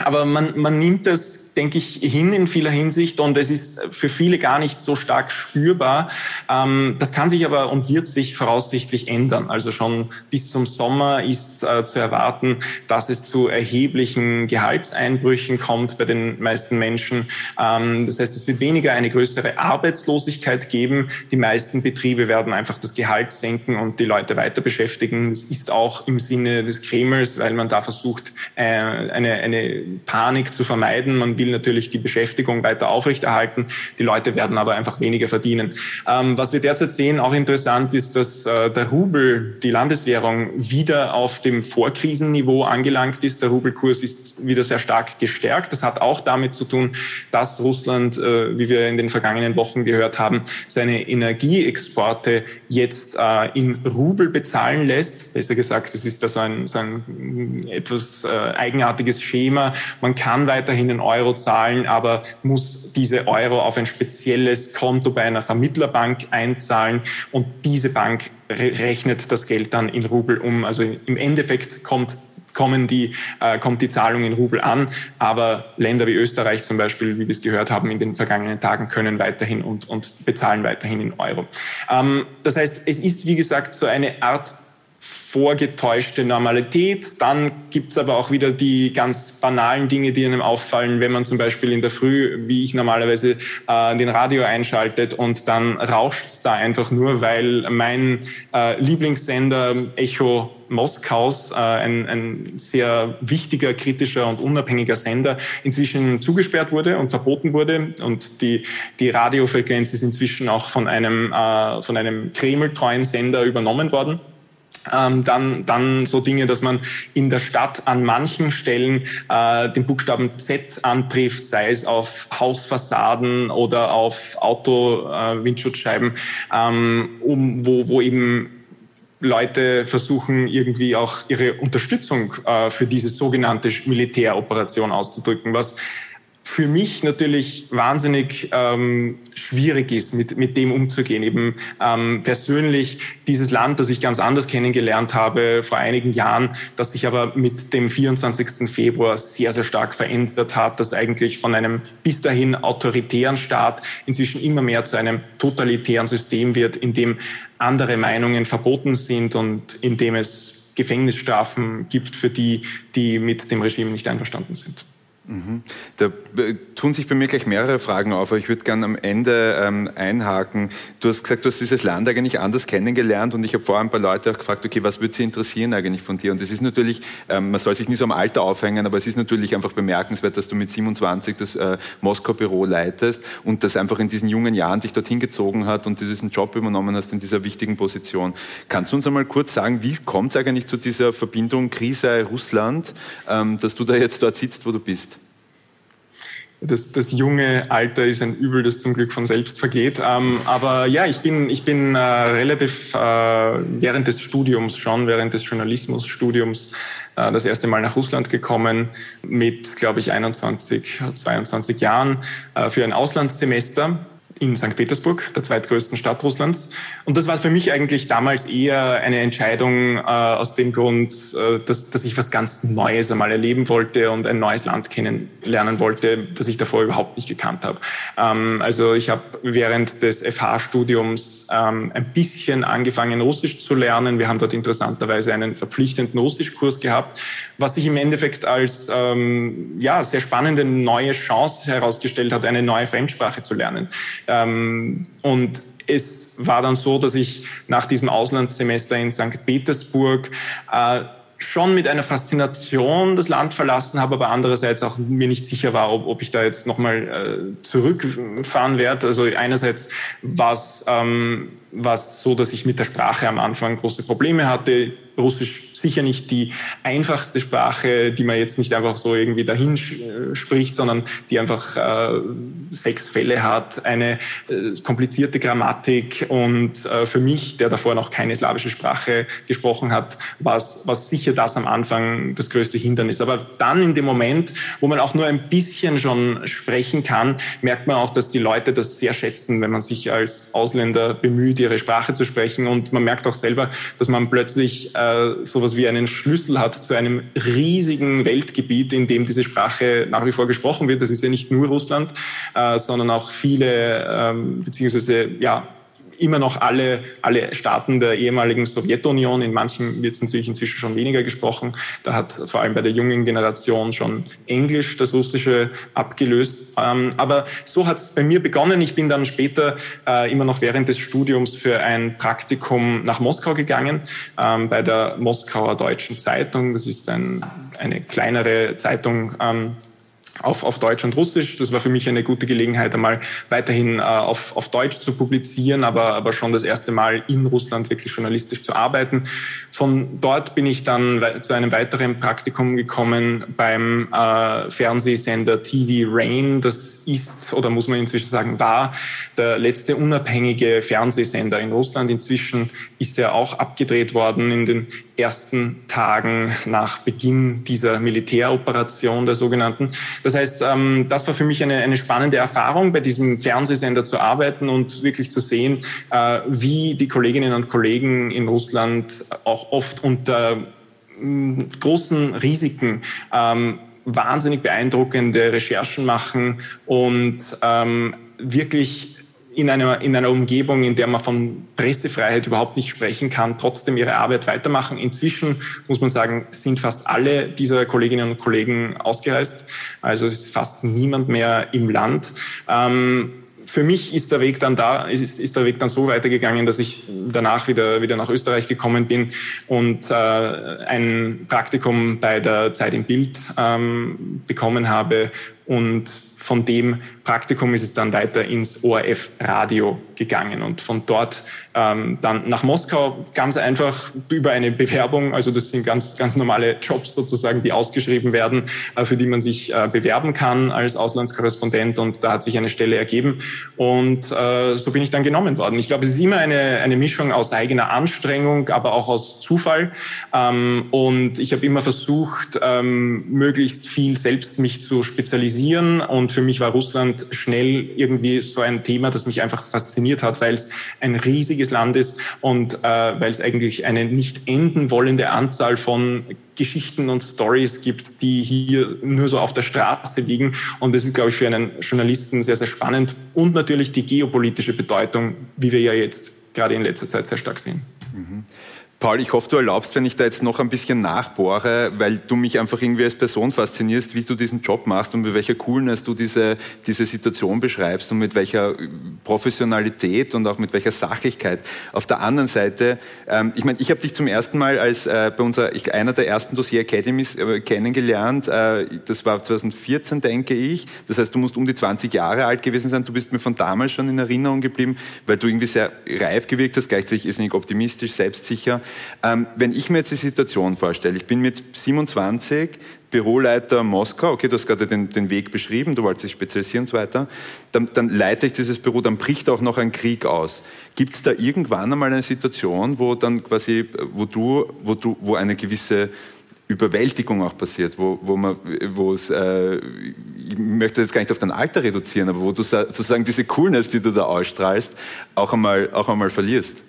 Aber man, man nimmt das denke ich, hin in vieler Hinsicht und es ist für viele gar nicht so stark spürbar. Ähm, das kann sich aber und wird sich voraussichtlich ändern. Also schon bis zum Sommer ist äh, zu erwarten, dass es zu erheblichen Gehaltseinbrüchen kommt bei den meisten Menschen. Ähm, das heißt, es wird weniger eine größere Arbeitslosigkeit geben. Die meisten Betriebe werden einfach das Gehalt senken und die Leute weiter beschäftigen. Das ist auch im Sinne des Kremls, weil man da versucht, äh, eine, eine Panik zu vermeiden. Man will natürlich die Beschäftigung weiter aufrechterhalten. Die Leute werden aber einfach weniger verdienen. Ähm, was wir derzeit sehen, auch interessant ist, dass äh, der Rubel, die Landeswährung, wieder auf dem Vorkrisenniveau angelangt ist. Der Rubelkurs ist wieder sehr stark gestärkt. Das hat auch damit zu tun, dass Russland, äh, wie wir in den vergangenen Wochen gehört haben, seine Energieexporte jetzt äh, in Rubel bezahlen lässt. Besser gesagt, es ist da so ein, so ein etwas äh, eigenartiges Schema. Man kann weiterhin in Euro Euro zahlen, aber muss diese Euro auf ein spezielles Konto bei einer Vermittlerbank einzahlen und diese Bank rechnet das Geld dann in Rubel um. Also im Endeffekt kommt kommen die, äh, kommt die Zahlung in Rubel an. Aber Länder wie Österreich zum Beispiel, wie wir es gehört haben in den vergangenen Tagen, können weiterhin und, und bezahlen weiterhin in Euro. Ähm, das heißt, es ist, wie gesagt, so eine Art vorgetäuschte Normalität. Dann gibt's aber auch wieder die ganz banalen Dinge, die einem auffallen, wenn man zum Beispiel in der Früh, wie ich normalerweise, äh, den Radio einschaltet und dann rauscht's da einfach nur, weil mein äh, Lieblingssender Echo Moskaus, äh, ein, ein sehr wichtiger, kritischer und unabhängiger Sender, inzwischen zugesperrt wurde und verboten wurde. Und die, die Radiofrequenz ist inzwischen auch von einem, äh, von einem Kreml-treuen Sender übernommen worden. Ähm, dann, dann so Dinge, dass man in der Stadt an manchen Stellen äh, den Buchstaben Z antrifft, sei es auf Hausfassaden oder auf Auto-Windschutzscheiben, äh, ähm, um, wo, wo eben Leute versuchen irgendwie auch ihre Unterstützung äh, für diese sogenannte Militäroperation auszudrücken, was für mich natürlich wahnsinnig ähm, schwierig ist, mit, mit dem umzugehen. Eben ähm, persönlich dieses Land, das ich ganz anders kennengelernt habe vor einigen Jahren, das sich aber mit dem 24. Februar sehr, sehr stark verändert hat, das eigentlich von einem bis dahin autoritären Staat inzwischen immer mehr zu einem totalitären System wird, in dem andere Meinungen verboten sind und in dem es Gefängnisstrafen gibt für die, die mit dem Regime nicht einverstanden sind. Mhm. Da äh, tun sich bei mir gleich mehrere Fragen auf, aber ich würde gerne am Ende ähm, einhaken. Du hast gesagt, du hast dieses Land eigentlich anders kennengelernt und ich habe vorher ein paar Leute auch gefragt, okay, was würde sie interessieren eigentlich von dir? Und es ist natürlich, ähm, man soll sich nicht so am Alter aufhängen, aber es ist natürlich einfach bemerkenswert, dass du mit 27 das äh, Moskau-Büro leitest und das einfach in diesen jungen Jahren dich dorthin gezogen hat und diesen Job übernommen hast in dieser wichtigen Position. Kannst du uns einmal kurz sagen, wie kommt es eigentlich zu dieser Verbindung Krise Russland, ähm, dass du da jetzt dort sitzt, wo du bist? Das, das junge Alter ist ein Übel, das zum Glück von selbst vergeht. Ähm, aber ja, ich bin, ich bin äh, relativ äh, während des Studiums schon, während des Journalismusstudiums äh, das erste Mal nach Russland gekommen mit, glaube ich, 21, 22 Jahren äh, für ein Auslandssemester in St. Petersburg, der zweitgrößten Stadt Russlands. Und das war für mich eigentlich damals eher eine Entscheidung äh, aus dem Grund, äh, dass, dass ich was ganz Neues einmal erleben wollte und ein neues Land kennenlernen wollte, das ich davor überhaupt nicht gekannt habe. Ähm, also ich habe während des FH-Studiums ähm, ein bisschen angefangen, Russisch zu lernen. Wir haben dort interessanterweise einen verpflichtenden Russischkurs gehabt, was sich im Endeffekt als ähm, ja, sehr spannende neue Chance herausgestellt hat, eine neue Fremdsprache zu lernen. Ähm, und es war dann so, dass ich nach diesem Auslandssemester in St. Petersburg äh, schon mit einer Faszination das Land verlassen habe, aber andererseits auch mir nicht sicher war, ob, ob ich da jetzt nochmal äh, zurückfahren werde. Also einerseits war es ähm, so, dass ich mit der Sprache am Anfang große Probleme hatte. Russisch sicher nicht die einfachste Sprache, die man jetzt nicht einfach so irgendwie dahin äh, spricht, sondern die einfach äh, sechs Fälle hat, eine äh, komplizierte Grammatik und äh, für mich, der davor noch keine slawische Sprache gesprochen hat, war sicher das am Anfang das größte Hindernis. Aber dann in dem Moment, wo man auch nur ein bisschen schon sprechen kann, merkt man auch, dass die Leute das sehr schätzen, wenn man sich als Ausländer bemüht, ihre Sprache zu sprechen und man merkt auch selber, dass man plötzlich äh, sowas wie einen Schlüssel hat zu einem riesigen Weltgebiet, in dem diese Sprache nach wie vor gesprochen wird. Das ist ja nicht nur Russland, äh, sondern auch viele, ähm, beziehungsweise ja, immer noch alle, alle Staaten der ehemaligen Sowjetunion. In manchen wird es natürlich inzwischen schon weniger gesprochen. Da hat vor allem bei der jungen Generation schon Englisch das Russische abgelöst. Ähm, aber so hat es bei mir begonnen. Ich bin dann später äh, immer noch während des Studiums für ein Praktikum nach Moskau gegangen, ähm, bei der Moskauer Deutschen Zeitung. Das ist ein, eine kleinere Zeitung ähm, auf, auf Deutsch und Russisch. Das war für mich eine gute Gelegenheit, einmal weiterhin äh, auf, auf Deutsch zu publizieren, aber, aber schon das erste Mal in Russland wirklich journalistisch zu arbeiten. Von dort bin ich dann zu einem weiteren Praktikum gekommen beim äh, Fernsehsender TV Rain. Das ist, oder muss man inzwischen sagen, war der letzte unabhängige Fernsehsender in Russland. Inzwischen ist er auch abgedreht worden in den ersten Tagen nach Beginn dieser Militäroperation der sogenannten. Das heißt, ähm, das war für mich eine, eine spannende Erfahrung, bei diesem Fernsehsender zu arbeiten und wirklich zu sehen, äh, wie die Kolleginnen und Kollegen in Russland auch oft unter mm, großen Risiken ähm, wahnsinnig beeindruckende Recherchen machen und ähm, wirklich in einer, in einer Umgebung, in der man von Pressefreiheit überhaupt nicht sprechen kann, trotzdem ihre Arbeit weitermachen. Inzwischen muss man sagen, sind fast alle dieser Kolleginnen und Kollegen ausgereist. Also es ist fast niemand mehr im Land. Ähm, für mich ist der Weg dann da, ist, ist der Weg dann so weitergegangen, dass ich danach wieder, wieder nach Österreich gekommen bin und äh, ein Praktikum bei der Zeit im Bild ähm, bekommen habe und von dem Praktikum ist es dann weiter ins ORF Radio gegangen. Und von dort ähm, dann nach Moskau ganz einfach über eine Bewerbung. Also das sind ganz, ganz normale Jobs sozusagen, die ausgeschrieben werden, äh, für die man sich äh, bewerben kann als Auslandskorrespondent. Und da hat sich eine Stelle ergeben. Und äh, so bin ich dann genommen worden. Ich glaube, es ist immer eine, eine Mischung aus eigener Anstrengung, aber auch aus Zufall. Ähm, und ich habe immer versucht, ähm, möglichst viel selbst mich zu spezialisieren. Und für mich war Russland schnell irgendwie so ein Thema, das mich einfach fasziniert hat, weil es ein riesiges Land ist und äh, weil es eigentlich eine nicht enden wollende Anzahl von Geschichten und Stories gibt, die hier nur so auf der Straße liegen. Und das ist, glaube ich, für einen Journalisten sehr, sehr spannend. Und natürlich die geopolitische Bedeutung, wie wir ja jetzt gerade in letzter Zeit sehr stark sehen. Mhm. Paul, ich hoffe, du erlaubst, wenn ich da jetzt noch ein bisschen nachbohre, weil du mich einfach irgendwie als Person faszinierst, wie du diesen Job machst und mit welcher Coolness du diese, diese Situation beschreibst und mit welcher Professionalität und auch mit welcher Sachlichkeit. Auf der anderen Seite, ähm, ich meine, ich habe dich zum ersten Mal als äh, bei unserer, ich, einer der ersten Dossier Academies äh, kennengelernt. Äh, das war 2014, denke ich. Das heißt, du musst um die 20 Jahre alt gewesen sein. Du bist mir von damals schon in Erinnerung geblieben, weil du irgendwie sehr reif gewirkt hast, gleichzeitig ist nicht optimistisch, selbstsicher Ähm, wenn ich mir jetzt die Situation vorstelle, ich bin mit 27 Büroleiter Moskau, okay, du hast gerade den, den Weg beschrieben, du wolltest dich spezialisieren und so weiter, dann, dann leite ich dieses Büro, dann bricht auch noch ein Krieg aus. Gibt es da irgendwann einmal eine Situation, wo dann quasi, wo du, wo du, wo eine gewisse Überwältigung auch passiert, wo, wo man, wo es, äh, ich möchte jetzt gar nicht auf dein Alter reduzieren, aber wo du sozusagen diese Coolness, die du da ausstrahlst, auch einmal, auch einmal verlierst?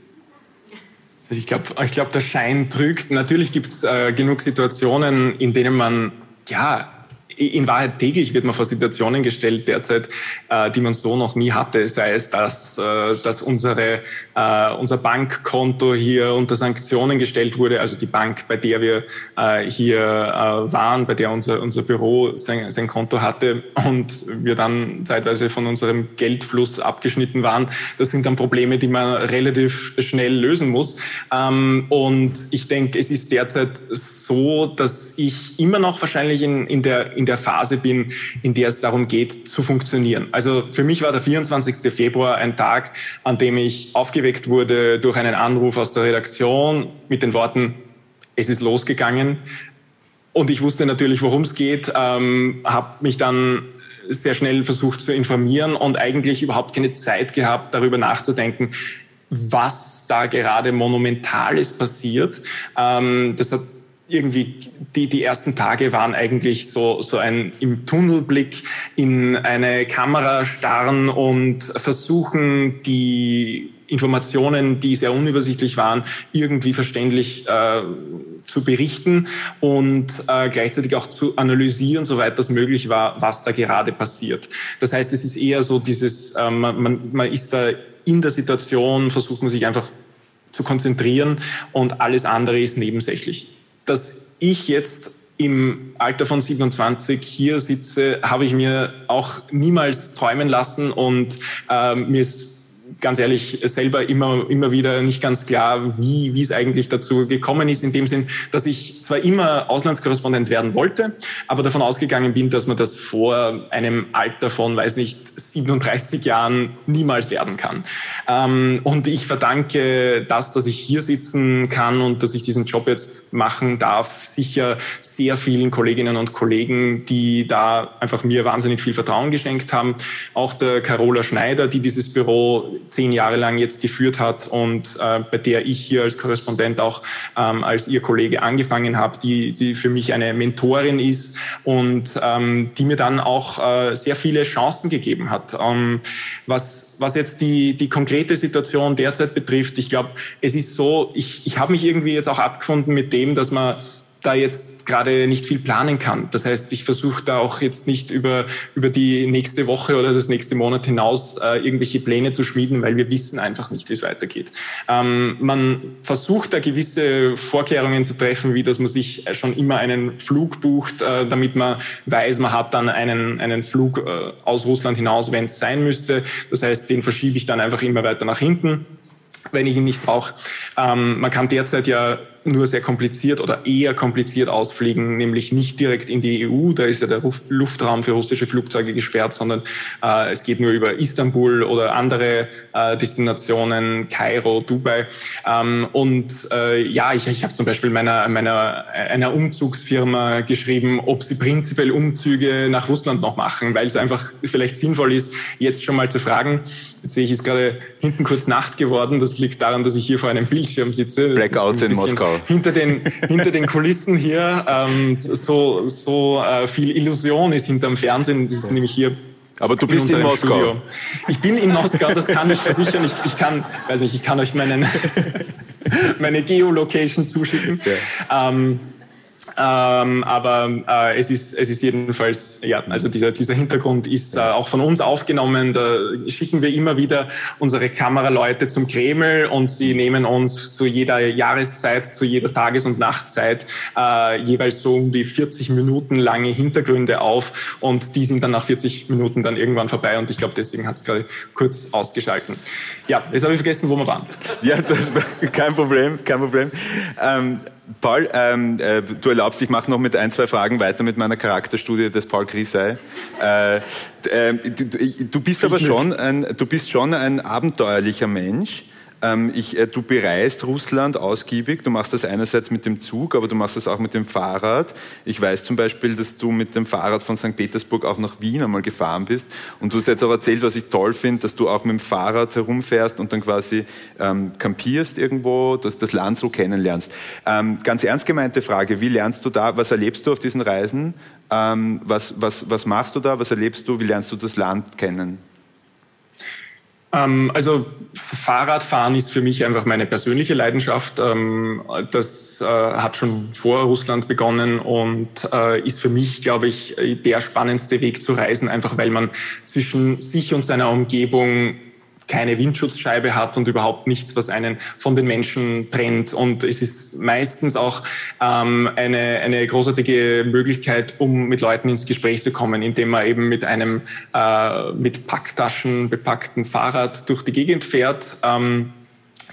Ich glaube, ich glaub, der Schein trügt. Natürlich gibt es äh, genug Situationen, in denen man ja in Wahrheit täglich wird man vor Situationen gestellt derzeit, äh, die man so noch nie hatte. Sei es, dass, äh, dass unsere, äh, unser Bankkonto hier unter Sanktionen gestellt wurde, also die Bank, bei der wir äh, hier äh, waren, bei der unser, unser Büro sein, sein Konto hatte und wir dann zeitweise von unserem Geldfluss abgeschnitten waren. Das sind dann Probleme, die man relativ schnell lösen muss. Ähm, und ich denke, es ist derzeit so, dass ich immer noch wahrscheinlich in, in der in der Phase bin, in der es darum geht, zu funktionieren. Also für mich war der 24. Februar ein Tag, an dem ich aufgeweckt wurde durch einen Anruf aus der Redaktion mit den Worten, es ist losgegangen. Und ich wusste natürlich, worum es geht, ähm, habe mich dann sehr schnell versucht zu informieren und eigentlich überhaupt keine Zeit gehabt, darüber nachzudenken, was da gerade Monumentales passiert. Ähm, das hat irgendwie die, die ersten Tage waren eigentlich so, so ein im Tunnelblick in eine Kamera starren und versuchen, die Informationen, die sehr unübersichtlich waren, irgendwie verständlich äh, zu berichten und äh, gleichzeitig auch zu analysieren, soweit das möglich war, was da gerade passiert. Das heißt, es ist eher so dieses, äh, man, man, man ist da in der Situation, versucht man sich einfach zu konzentrieren und alles andere ist nebensächlich dass ich jetzt im Alter von 27 hier sitze, habe ich mir auch niemals träumen lassen und äh, mir ist ganz ehrlich selber immer, immer wieder nicht ganz klar, wie, wie es eigentlich dazu gekommen ist, in dem Sinn, dass ich zwar immer Auslandskorrespondent werden wollte, aber davon ausgegangen bin, dass man das vor einem Alter von, weiß nicht, 37 Jahren niemals werden kann. Ähm, und ich verdanke das, dass ich hier sitzen kann und dass ich diesen Job jetzt machen darf, sicher sehr vielen Kolleginnen und Kollegen, die da einfach mir wahnsinnig viel Vertrauen geschenkt haben. Auch der Carola Schneider, die dieses Büro zehn Jahre lang jetzt geführt hat und äh, bei der ich hier als Korrespondent auch ähm, als ihr Kollege angefangen habe, die, die für mich eine Mentorin ist und ähm, die mir dann auch äh, sehr viele Chancen gegeben hat. Ähm, was, was jetzt die, die konkrete Situation derzeit betrifft, ich glaube, es ist so, ich, ich habe mich irgendwie jetzt auch abgefunden mit dem, dass man da jetzt gerade nicht viel planen kann. Das heißt, ich versuche da auch jetzt nicht über, über die nächste Woche oder das nächste Monat hinaus äh, irgendwelche Pläne zu schmieden, weil wir wissen einfach nicht, wie es weitergeht. Ähm, man versucht da gewisse Vorkehrungen zu treffen, wie dass man sich schon immer einen Flug bucht, äh, damit man weiß, man hat dann einen, einen Flug äh, aus Russland hinaus, wenn es sein müsste. Das heißt, den verschiebe ich dann einfach immer weiter nach hinten wenn ich ihn nicht brauche. Ähm, man kann derzeit ja nur sehr kompliziert oder eher kompliziert ausfliegen, nämlich nicht direkt in die EU, da ist ja der Luftraum für russische Flugzeuge gesperrt, sondern äh, es geht nur über Istanbul oder andere äh, Destinationen, Kairo, Dubai. Ähm, und äh, ja, ich, ich habe zum Beispiel meiner, meiner einer Umzugsfirma geschrieben, ob sie prinzipiell Umzüge nach Russland noch machen, weil es einfach vielleicht sinnvoll ist, jetzt schon mal zu fragen. Jetzt sehe ich, ist gerade hinten kurz Nacht geworden. Das liegt daran, dass ich hier vor einem Bildschirm sitze. Blackout in Moskau hinter den, hinter den Kulissen hier ähm, so, so äh, viel Illusion ist hinterm Fernsehen. Das ist nämlich hier aber du bist in, in Moskau. Studio. Ich bin in Moskau, das kann ich versichern. Ich, ich kann, weiß nicht, ich kann euch meinen, meine Geolocation zuschicken. Ja. Ähm, ähm, aber äh, es, ist, es ist jedenfalls, ja, also dieser, dieser Hintergrund ist äh, auch von uns aufgenommen. Da schicken wir immer wieder unsere Kameraleute zum Kreml und sie nehmen uns zu jeder Jahreszeit, zu jeder Tages- und Nachtzeit äh, jeweils so um die 40 Minuten lange Hintergründe auf und die sind dann nach 40 Minuten dann irgendwann vorbei und ich glaube, deswegen hat es gerade kurz ausgeschalten. Ja, jetzt habe ich vergessen, wo wir waren. Ja, das, kein Problem, kein Problem. Ähm, Paul, ähm, äh, du erlaubst, ich mache noch mit ein, zwei Fragen weiter mit meiner Charakterstudie des Paul Grisey. Äh, äh, du, du, bist aber schon ein, du bist schon ein abenteuerlicher Mensch. Ähm, ich, äh, du bereist Russland ausgiebig. Du machst das einerseits mit dem Zug, aber du machst das auch mit dem Fahrrad. Ich weiß zum Beispiel, dass du mit dem Fahrrad von St. Petersburg auch nach Wien einmal gefahren bist. Und du hast jetzt auch erzählt, was ich toll finde, dass du auch mit dem Fahrrad herumfährst und dann quasi ähm, kampierst irgendwo, dass das Land so kennenlernst. Ähm, ganz ernst gemeinte Frage, wie lernst du da, was erlebst du auf diesen Reisen? Ähm, was, was, was machst du da, was erlebst du, wie lernst du das Land kennen? Ähm, also Fahrradfahren ist für mich einfach meine persönliche Leidenschaft. Ähm, das äh, hat schon vor Russland begonnen und äh, ist für mich, glaube ich, der spannendste Weg zu reisen, einfach weil man zwischen sich und seiner Umgebung keine Windschutzscheibe hat und überhaupt nichts, was einen von den Menschen trennt. Und es ist meistens auch ähm, eine, eine großartige Möglichkeit, um mit Leuten ins Gespräch zu kommen, indem man eben mit einem äh, mit Packtaschen bepackten Fahrrad durch die Gegend fährt. Ähm,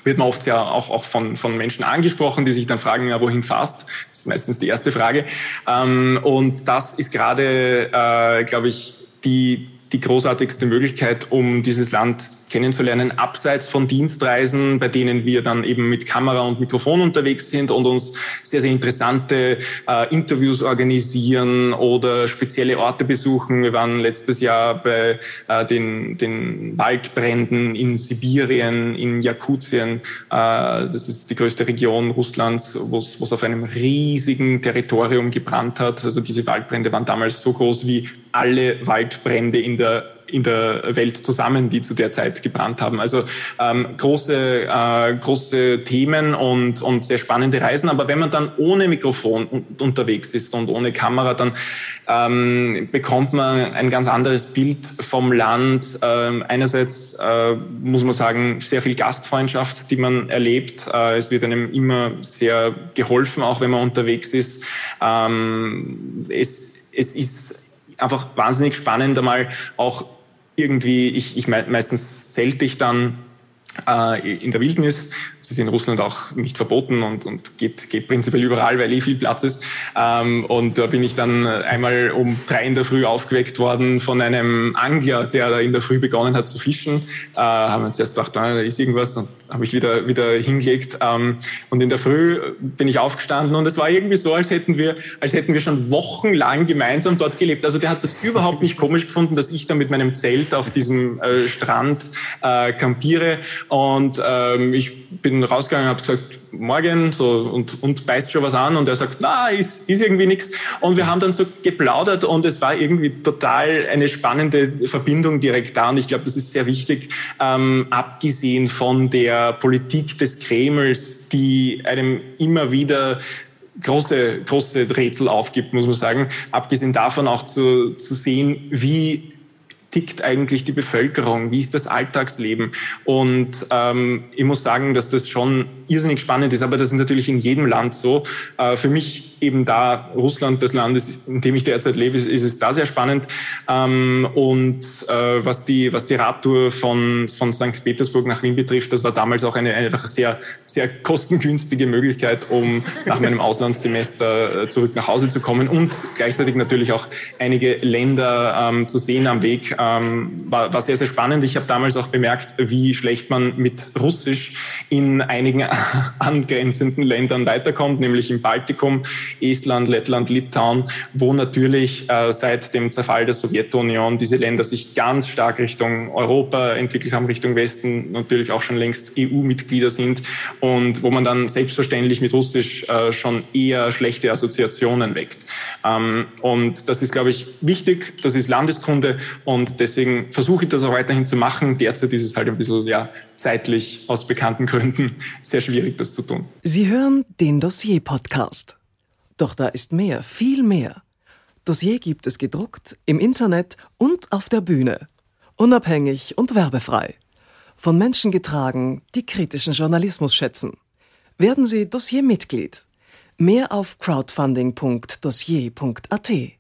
wird man oft ja auch, auch von, von Menschen angesprochen, die sich dann fragen, ja, wohin fast? Das ist meistens die erste Frage. Ähm, und das ist gerade, äh, glaube ich, die, die großartigste Möglichkeit, um dieses Land kennenzulernen, abseits von Dienstreisen, bei denen wir dann eben mit Kamera und Mikrofon unterwegs sind und uns sehr, sehr interessante äh, Interviews organisieren oder spezielle Orte besuchen. Wir waren letztes Jahr bei äh, den, den Waldbränden in Sibirien, in Jakutien. Äh, das ist die größte Region Russlands, wo es auf einem riesigen Territorium gebrannt hat. Also diese Waldbrände waren damals so groß wie alle Waldbrände in der in der Welt zusammen, die zu der Zeit gebrannt haben. Also ähm, große, äh, große Themen und, und sehr spannende Reisen. Aber wenn man dann ohne Mikrofon unterwegs ist und ohne Kamera, dann ähm, bekommt man ein ganz anderes Bild vom Land. Ähm, einerseits äh, muss man sagen, sehr viel Gastfreundschaft, die man erlebt. Äh, es wird einem immer sehr geholfen, auch wenn man unterwegs ist. Ähm, es, es ist einfach wahnsinnig spannend, einmal auch irgendwie, ich, ich meistens zelte ich dann äh, in der Wildnis. Das ist in Russland auch nicht verboten und, und geht, geht prinzipiell überall, weil eh viel Platz ist. Ähm, und da bin ich dann einmal um drei in der Früh aufgeweckt worden von einem Angler, der da in der Früh begonnen hat zu fischen. Äh, haben wir zuerst gedacht, da ist irgendwas und habe ich wieder, wieder hingelegt. Ähm, und in der Früh bin ich aufgestanden und es war irgendwie so, als hätten wir, als hätten wir schon wochenlang gemeinsam dort gelebt. Also der hat das überhaupt nicht komisch gefunden, dass ich da mit meinem Zelt auf diesem äh, Strand äh, campiere und ähm, ich bin rausgegangen habe gesagt, morgen so und, und beißt schon was an und er sagt, na, ist, ist irgendwie nichts. Und wir haben dann so geplaudert und es war irgendwie total eine spannende Verbindung direkt da. Und ich glaube, das ist sehr wichtig, ähm, abgesehen von der Politik des Kremls, die einem immer wieder große, große Rätsel aufgibt, muss man sagen. Abgesehen davon auch zu, zu sehen, wie tickt eigentlich die Bevölkerung? Wie ist das Alltagsleben? Und ähm, ich muss sagen, dass das schon irrsinnig spannend ist, aber das ist natürlich in jedem Land so. Äh, für mich eben da Russland das Land ist, in dem ich derzeit lebe, ist, ist es da sehr spannend. Ähm, und äh, was die was die Radtour von von St. Petersburg nach Wien betrifft, das war damals auch eine einfach sehr sehr kostengünstige Möglichkeit, um nach meinem Auslandssemester äh, zurück nach Hause zu kommen und gleichzeitig natürlich auch einige Länder ähm, zu sehen am Weg. Ähm, war, war sehr sehr spannend. Ich habe damals auch bemerkt, wie schlecht man mit Russisch in einigen angrenzenden Ländern weiterkommt, nämlich im Baltikum Estland, Lettland, Litauen, wo natürlich äh, seit dem Zerfall der Sowjetunion diese Länder sich ganz stark Richtung Europa entwickelt haben, Richtung Westen, natürlich auch schon längst EU-Mitglieder sind und wo man dann selbstverständlich mit Russisch äh, schon eher schlechte Assoziationen weckt. Ähm, und das ist, glaube ich, wichtig, das ist Landeskunde und deswegen versuche ich das auch weiterhin zu machen. Derzeit ist es halt ein bisschen ja, zeitlich aus bekannten Gründen sehr schwierig, das zu tun. Sie hören den Dossier-Podcast. Doch da ist mehr, viel mehr. Dossier gibt es gedruckt, im Internet und auf der Bühne. Unabhängig und werbefrei. Von Menschen getragen, die kritischen Journalismus schätzen. Werden Sie Dossier-Mitglied. Mehr auf crowdfunding.dossier.at.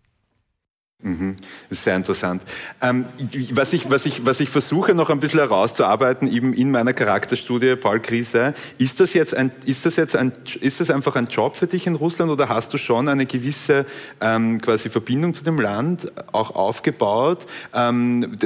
Mhm. Sehr interessant. Ähm, was, ich, was, ich, was ich versuche noch ein bisschen herauszuarbeiten, eben in meiner Charakterstudie, Paul Krise, ist das jetzt ein, ist das jetzt ein, ist das einfach ein Job für dich in Russland oder hast du schon eine gewisse ähm, quasi Verbindung zu dem Land auch aufgebaut? Ähm,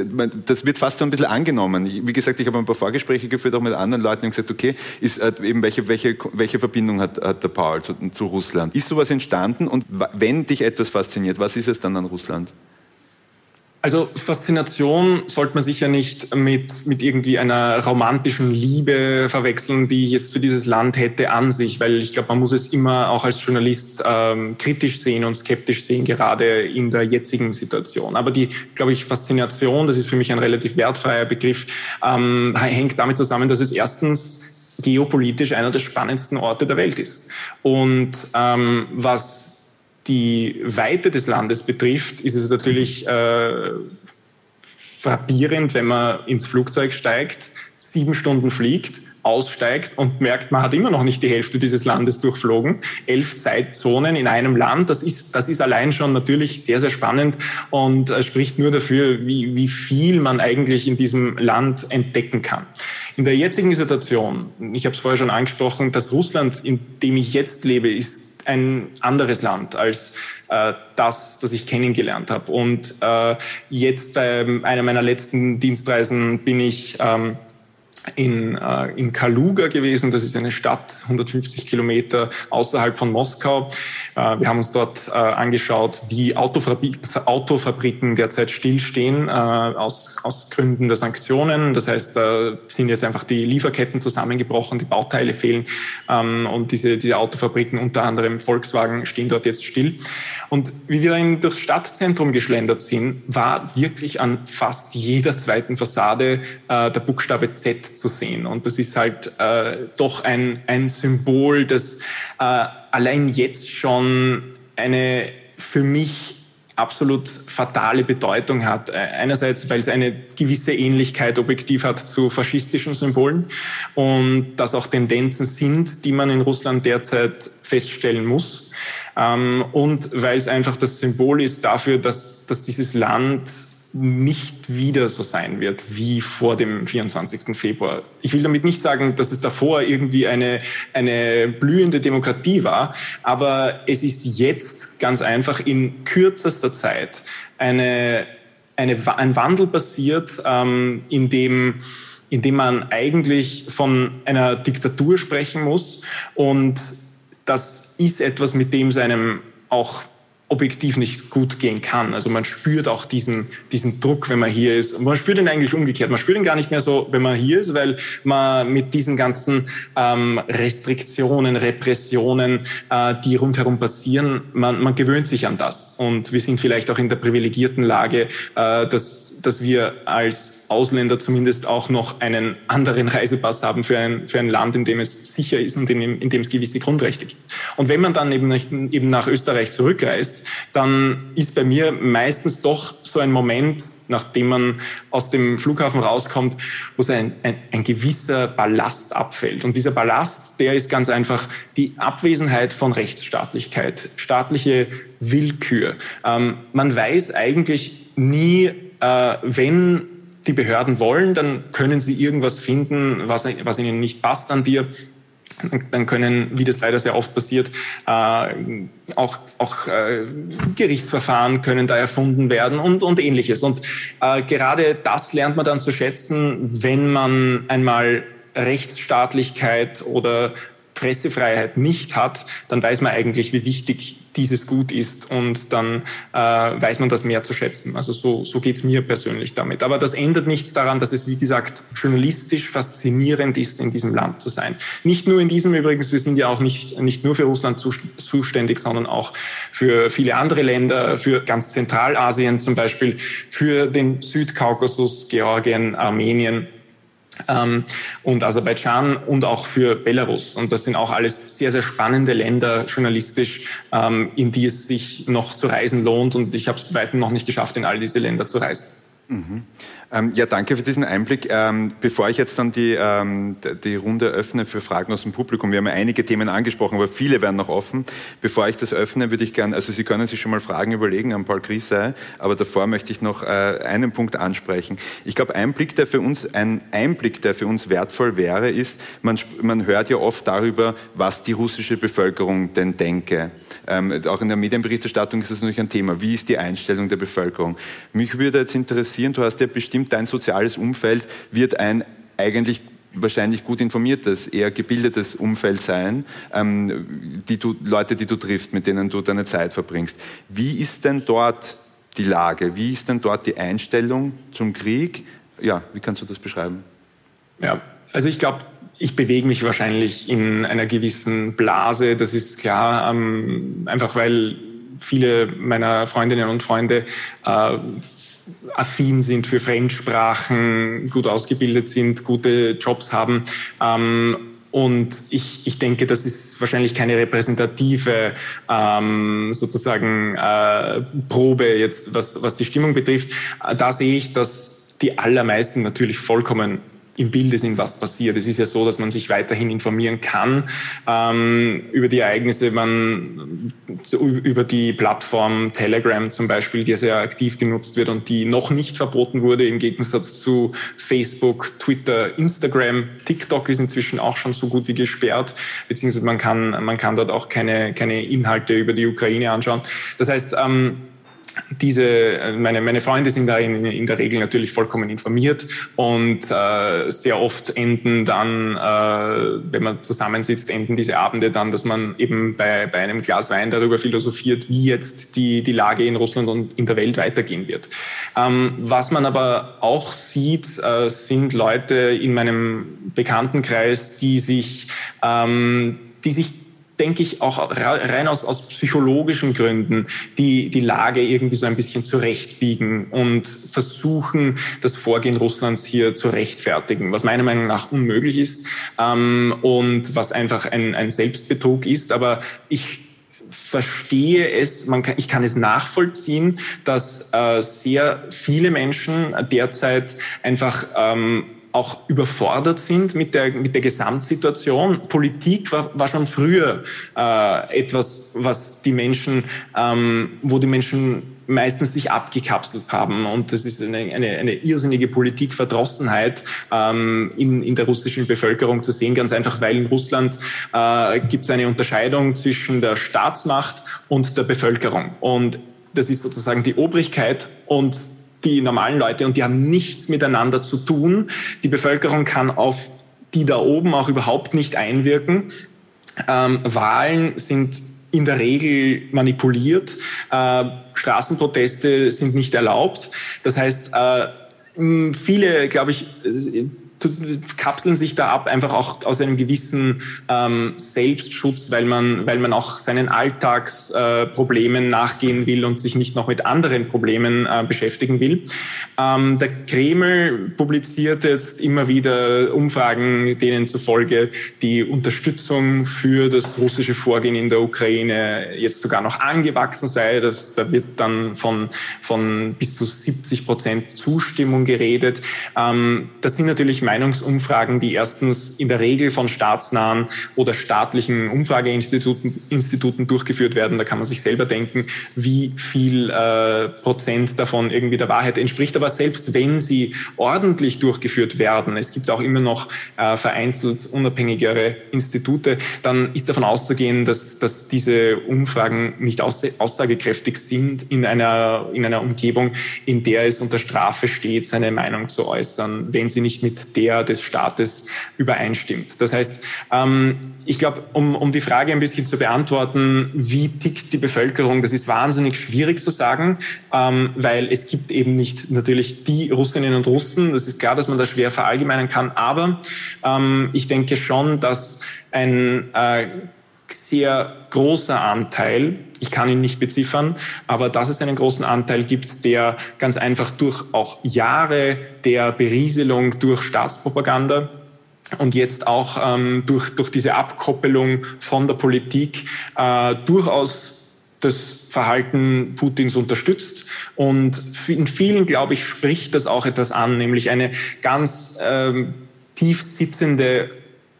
das wird fast so ein bisschen angenommen. Wie gesagt, ich habe ein paar Vorgespräche geführt auch mit anderen Leuten und gesagt, okay, ist äh, eben welche, welche, welche Verbindung hat, hat der Paul zu, zu Russland? Ist sowas entstanden und wenn dich etwas fasziniert, was ist es dann an Russland? Also Faszination sollte man sicher nicht mit, mit irgendwie einer romantischen Liebe verwechseln, die ich jetzt für dieses Land hätte an sich, weil ich glaube, man muss es immer auch als Journalist ähm, kritisch sehen und skeptisch sehen, gerade in der jetzigen Situation. Aber die, glaube ich, Faszination, das ist für mich ein relativ wertfreier Begriff, ähm, hängt damit zusammen, dass es erstens geopolitisch einer der spannendsten Orte der Welt ist. Und ähm, was die Weite des Landes betrifft, ist es natürlich äh, frappierend, wenn man ins Flugzeug steigt, sieben Stunden fliegt, aussteigt und merkt, man hat immer noch nicht die Hälfte dieses Landes durchflogen. Elf Zeitzonen in einem Land, das ist, das ist allein schon natürlich sehr, sehr spannend und äh, spricht nur dafür, wie, wie viel man eigentlich in diesem Land entdecken kann. In der jetzigen Situation, ich habe es vorher schon angesprochen, dass Russland, in dem ich jetzt lebe, ist ein anderes Land als äh, das, das ich kennengelernt habe. Und äh, jetzt bei einer meiner letzten Dienstreisen bin ich ähm, in, äh, in Kaluga gewesen. Das ist eine Stadt, 150 Kilometer außerhalb von Moskau. Äh, wir haben uns dort äh, angeschaut, wie Autofabri Autofabriken derzeit stillstehen äh, aus, aus Gründen der Sanktionen. Das heißt, da sind jetzt einfach die Lieferketten zusammengebrochen, die Bauteile fehlen ähm, und diese, diese Autofabriken, unter anderem Volkswagen, stehen dort jetzt still. Und wie wir dann durchs Stadtzentrum geschlendert sind, war wirklich an fast jeder zweiten Fassade äh, der Buchstabe Z zu sehen. Und das ist halt äh, doch ein, ein Symbol, das äh, allein jetzt schon eine für mich absolut fatale Bedeutung hat. Äh, einerseits, weil es eine gewisse Ähnlichkeit objektiv hat zu faschistischen Symbolen und das auch Tendenzen sind, die man in Russland derzeit feststellen muss. Ähm, und weil es einfach das Symbol ist dafür, dass, dass dieses Land nicht wieder so sein wird wie vor dem 24. Februar. Ich will damit nicht sagen, dass es davor irgendwie eine, eine blühende Demokratie war, aber es ist jetzt ganz einfach in kürzester Zeit eine, eine, ein Wandel passiert, ähm, in dem in dem man eigentlich von einer Diktatur sprechen muss. Und das ist etwas, mit dem seinem auch objektiv nicht gut gehen kann. Also man spürt auch diesen, diesen Druck, wenn man hier ist. man spürt ihn eigentlich umgekehrt. Man spürt ihn gar nicht mehr so, wenn man hier ist, weil man mit diesen ganzen ähm, Restriktionen, Repressionen, äh, die rundherum passieren, man, man gewöhnt sich an das. Und wir sind vielleicht auch in der privilegierten Lage, äh, dass, dass wir als Ausländer zumindest auch noch einen anderen Reisepass haben für ein, für ein Land, in dem es sicher ist und in dem, in dem es gewisse Grundrechte gibt. Und wenn man dann eben, eben nach Österreich zurückreist, dann ist bei mir meistens doch so ein Moment, nachdem man aus dem Flughafen rauskommt, wo so ein, ein, ein gewisser Ballast abfällt. Und dieser Ballast, der ist ganz einfach die Abwesenheit von Rechtsstaatlichkeit, staatliche Willkür. Ähm, man weiß eigentlich nie, äh, wenn die Behörden wollen, dann können sie irgendwas finden, was, was ihnen nicht passt an dir. Dann können, wie das leider sehr oft passiert, äh, auch, auch äh, Gerichtsverfahren können da erfunden werden und, und ähnliches. Und äh, gerade das lernt man dann zu schätzen, wenn man einmal Rechtsstaatlichkeit oder Pressefreiheit nicht hat, dann weiß man eigentlich, wie wichtig dieses Gut ist und dann äh, weiß man das mehr zu schätzen. Also so, so geht's mir persönlich damit. Aber das ändert nichts daran, dass es, wie gesagt, journalistisch faszinierend ist, in diesem Land zu sein. Nicht nur in diesem übrigens, wir sind ja auch nicht, nicht nur für Russland zuständig, sondern auch für viele andere Länder, für ganz Zentralasien zum Beispiel, für den Südkaukasus, Georgien, Armenien ähm, und Aserbaidschan und auch für Belarus. Und das sind auch alles sehr, sehr spannende Länder journalistisch, ähm, in die es sich noch zu reisen lohnt. Und ich habe es bei weitem noch nicht geschafft, in all diese Länder zu reisen. Mhm. Ähm, ja, danke für diesen Einblick. Ähm, bevor ich jetzt dann die, ähm, die Runde öffne für Fragen aus dem Publikum, wir haben ja einige Themen angesprochen, aber viele werden noch offen. Bevor ich das öffne, würde ich gerne, also Sie können sich schon mal Fragen überlegen an Paul Griesei, aber davor möchte ich noch äh, einen Punkt ansprechen. Ich glaube, ein Blick, der für uns, ein Einblick, der für uns wertvoll wäre, ist, man, man hört ja oft darüber, was die russische Bevölkerung denn denke. Ähm, auch in der Medienberichterstattung ist das natürlich ein Thema. Wie ist die Einstellung der Bevölkerung? Mich würde jetzt interessieren, du hast ja bestimmt bestimmt dein soziales Umfeld wird ein eigentlich wahrscheinlich gut informiertes, eher gebildetes Umfeld sein, ähm, die du, Leute, die du triffst, mit denen du deine Zeit verbringst. Wie ist denn dort die Lage? Wie ist denn dort die Einstellung zum Krieg? Ja, wie kannst du das beschreiben? Ja, also ich glaube, ich bewege mich wahrscheinlich in einer gewissen Blase, das ist klar, ähm, einfach weil viele meiner Freundinnen und Freunde äh, affin sind für Fremdsprachen, gut ausgebildet sind, gute Jobs haben. Ähm, und ich, ich denke, das ist wahrscheinlich keine repräsentative ähm, sozusagen äh, Probe jetzt, was, was die Stimmung betrifft. Da sehe ich, dass die allermeisten natürlich vollkommen im Bilde sind, was passiert. Es ist ja so, dass man sich weiterhin informieren kann ähm, über die Ereignisse. Man über die Plattform Telegram zum Beispiel, die sehr aktiv genutzt wird und die noch nicht verboten wurde im Gegensatz zu Facebook, Twitter, Instagram. TikTok ist inzwischen auch schon so gut wie gesperrt, beziehungsweise man kann man kann dort auch keine keine Inhalte über die Ukraine anschauen. Das heißt ähm, diese, meine, meine Freunde sind da in, in der Regel natürlich vollkommen informiert und äh, sehr oft enden dann, äh, wenn man zusammensitzt, enden diese Abende dann, dass man eben bei, bei einem Glas Wein darüber philosophiert, wie jetzt die, die Lage in Russland und in der Welt weitergehen wird. Ähm, was man aber auch sieht, äh, sind Leute in meinem Bekanntenkreis, die sich, ähm, die sich denke ich, auch rein aus, aus psychologischen Gründen die, die Lage irgendwie so ein bisschen zurechtbiegen und versuchen, das Vorgehen Russlands hier zu rechtfertigen, was meiner Meinung nach unmöglich ist ähm, und was einfach ein, ein Selbstbetrug ist. Aber ich verstehe es, man kann, ich kann es nachvollziehen, dass äh, sehr viele Menschen derzeit einfach ähm, auch überfordert sind mit der, mit der Gesamtsituation. Politik war, war schon früher äh, etwas, was die Menschen, ähm, wo die Menschen meistens sich abgekapselt haben. Und das ist eine, eine, eine irrsinnige Politikverdrossenheit ähm, in, in der russischen Bevölkerung zu sehen, ganz einfach, weil in Russland äh, gibt es eine Unterscheidung zwischen der Staatsmacht und der Bevölkerung. Und das ist sozusagen die Obrigkeit und die normalen Leute und die haben nichts miteinander zu tun. Die Bevölkerung kann auf die da oben auch überhaupt nicht einwirken. Ähm, Wahlen sind in der Regel manipuliert. Äh, Straßenproteste sind nicht erlaubt. Das heißt, äh, viele, glaube ich, kapseln sich da ab, einfach auch aus einem gewissen ähm, Selbstschutz, weil man, weil man auch seinen Alltagsproblemen äh, nachgehen will und sich nicht noch mit anderen Problemen äh, beschäftigen will. Ähm, der Kreml publiziert jetzt immer wieder Umfragen, denen zufolge die Unterstützung für das russische Vorgehen in der Ukraine jetzt sogar noch angewachsen sei. Das, da wird dann von, von bis zu 70 Prozent Zustimmung geredet. Ähm, das sind natürlich Meinungsumfragen, die erstens in der Regel von staatsnahen oder staatlichen Umfrageinstituten Instituten durchgeführt werden. Da kann man sich selber denken, wie viel äh, Prozent davon irgendwie der Wahrheit entspricht. Aber selbst wenn sie ordentlich durchgeführt werden, es gibt auch immer noch äh, vereinzelt unabhängigere Institute, dann ist davon auszugehen, dass, dass diese Umfragen nicht aussagekräftig sind in einer, in einer Umgebung, in der es unter Strafe steht, seine Meinung zu äußern, wenn sie nicht mit der des Staates übereinstimmt. Das heißt, ähm, ich glaube, um, um die Frage ein bisschen zu beantworten, wie tickt die Bevölkerung, das ist wahnsinnig schwierig zu sagen, ähm, weil es gibt eben nicht natürlich die Russinnen und Russen. Das ist klar, dass man da schwer verallgemeinern kann, aber ähm, ich denke schon, dass ein äh, sehr großer Anteil, ich kann ihn nicht beziffern, aber dass es einen großen Anteil gibt, der ganz einfach durch auch Jahre der Berieselung durch Staatspropaganda und jetzt auch ähm, durch, durch diese Abkoppelung von der Politik äh, durchaus das Verhalten Putins unterstützt. Und in vielen, glaube ich, spricht das auch etwas an, nämlich eine ganz ähm, tief sitzende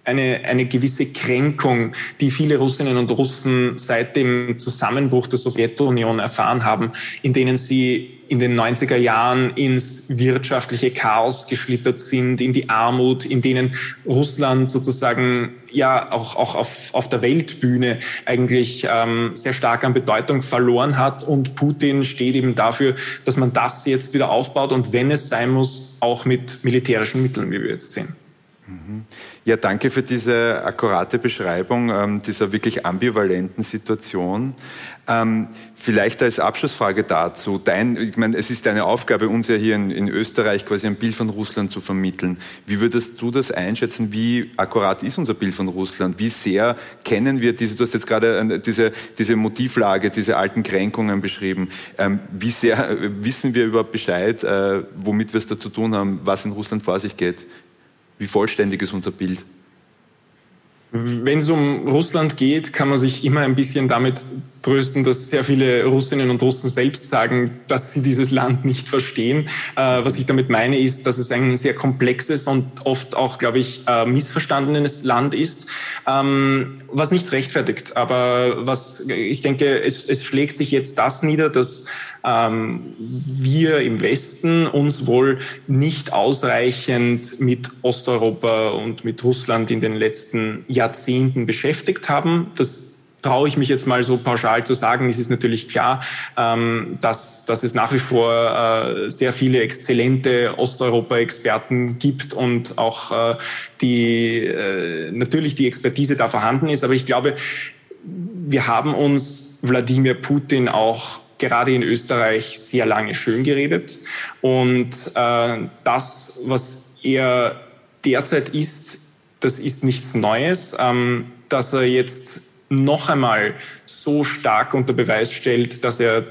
eine, eine gewisse Kränkung, die viele Russinnen und Russen seit dem Zusammenbruch der Sowjetunion erfahren haben, in denen sie in den 90er Jahren ins wirtschaftliche Chaos geschlittert sind, in die Armut, in denen Russland sozusagen ja auch, auch auf, auf der Weltbühne eigentlich ähm, sehr stark an Bedeutung verloren hat. Und Putin steht eben dafür, dass man das jetzt wieder aufbaut und wenn es sein muss, auch mit militärischen Mitteln, wie wir jetzt sehen. Ja, danke für diese akkurate Beschreibung ähm, dieser wirklich ambivalenten Situation. Ähm, vielleicht als Abschlussfrage dazu, dein, ich meine, es ist deine Aufgabe, uns ja hier in, in, Österreich quasi ein Bild von Russland zu vermitteln. Wie würdest du das einschätzen? Wie akkurat ist unser Bild von Russland? Wie sehr kennen wir diese, du hast jetzt gerade äh, diese, diese Motivlage, diese alten Kränkungen beschrieben. Ähm, wie sehr äh, wissen wir überhaupt Bescheid, äh, womit wir es da zu tun haben, was in Russland vor sich geht? Wie vollständig ist unser Bild? Wenn es um Russland geht, kann man sich immer ein bisschen damit trösten, dass sehr viele Russinnen und Russen selbst sagen, dass sie dieses Land nicht verstehen. Äh, was ich damit meine, ist, dass es ein sehr komplexes und oft auch, glaube ich, äh, missverstandenes Land ist, ähm, was nichts rechtfertigt. Aber was ich denke, es, es schlägt sich jetzt das nieder, dass ähm, wir im Westen uns wohl nicht ausreichend mit Osteuropa und mit Russland in den letzten Jahrzehnten beschäftigt haben. Das traue ich mich jetzt mal so pauschal zu sagen. Es ist natürlich klar, ähm, dass, dass es nach wie vor äh, sehr viele exzellente Osteuropa-Experten gibt und auch äh, die äh, natürlich die Expertise da vorhanden ist. Aber ich glaube, wir haben uns Wladimir Putin auch gerade in Österreich sehr lange schön geredet. Und äh, das, was er derzeit ist, das ist nichts Neues. Ähm, dass er jetzt noch einmal so stark unter Beweis stellt, dass er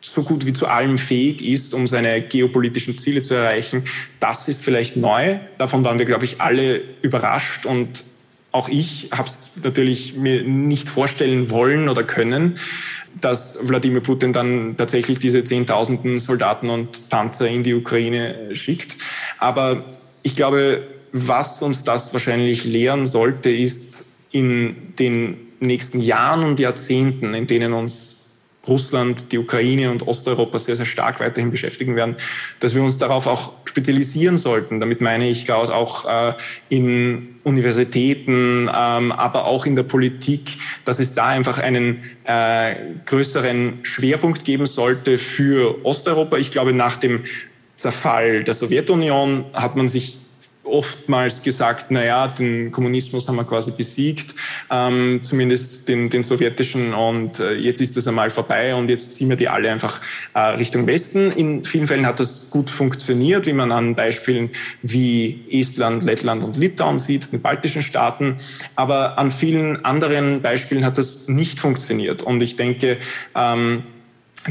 so gut wie zu allem fähig ist, um seine geopolitischen Ziele zu erreichen, das ist vielleicht neu. Davon waren wir, glaube ich, alle überrascht und auch ich habe es natürlich mir nicht vorstellen wollen oder können dass Wladimir Putin dann tatsächlich diese Zehntausenden Soldaten und Panzer in die Ukraine schickt. Aber ich glaube, was uns das wahrscheinlich lehren sollte, ist in den nächsten Jahren und Jahrzehnten, in denen uns Russland, die Ukraine und Osteuropa sehr, sehr stark weiterhin beschäftigen werden, dass wir uns darauf auch spezialisieren sollten. Damit meine ich gerade auch äh, in Universitäten, ähm, aber auch in der Politik, dass es da einfach einen äh, größeren Schwerpunkt geben sollte für Osteuropa. Ich glaube, nach dem Zerfall der Sowjetunion hat man sich oftmals gesagt, na ja, den Kommunismus haben wir quasi besiegt, ähm, zumindest den, den sowjetischen und äh, jetzt ist das einmal vorbei und jetzt ziehen wir die alle einfach äh, Richtung Westen. In vielen Fällen hat das gut funktioniert, wie man an Beispielen wie Estland, Lettland und Litauen sieht, den baltischen Staaten, aber an vielen anderen Beispielen hat das nicht funktioniert und ich denke, ähm,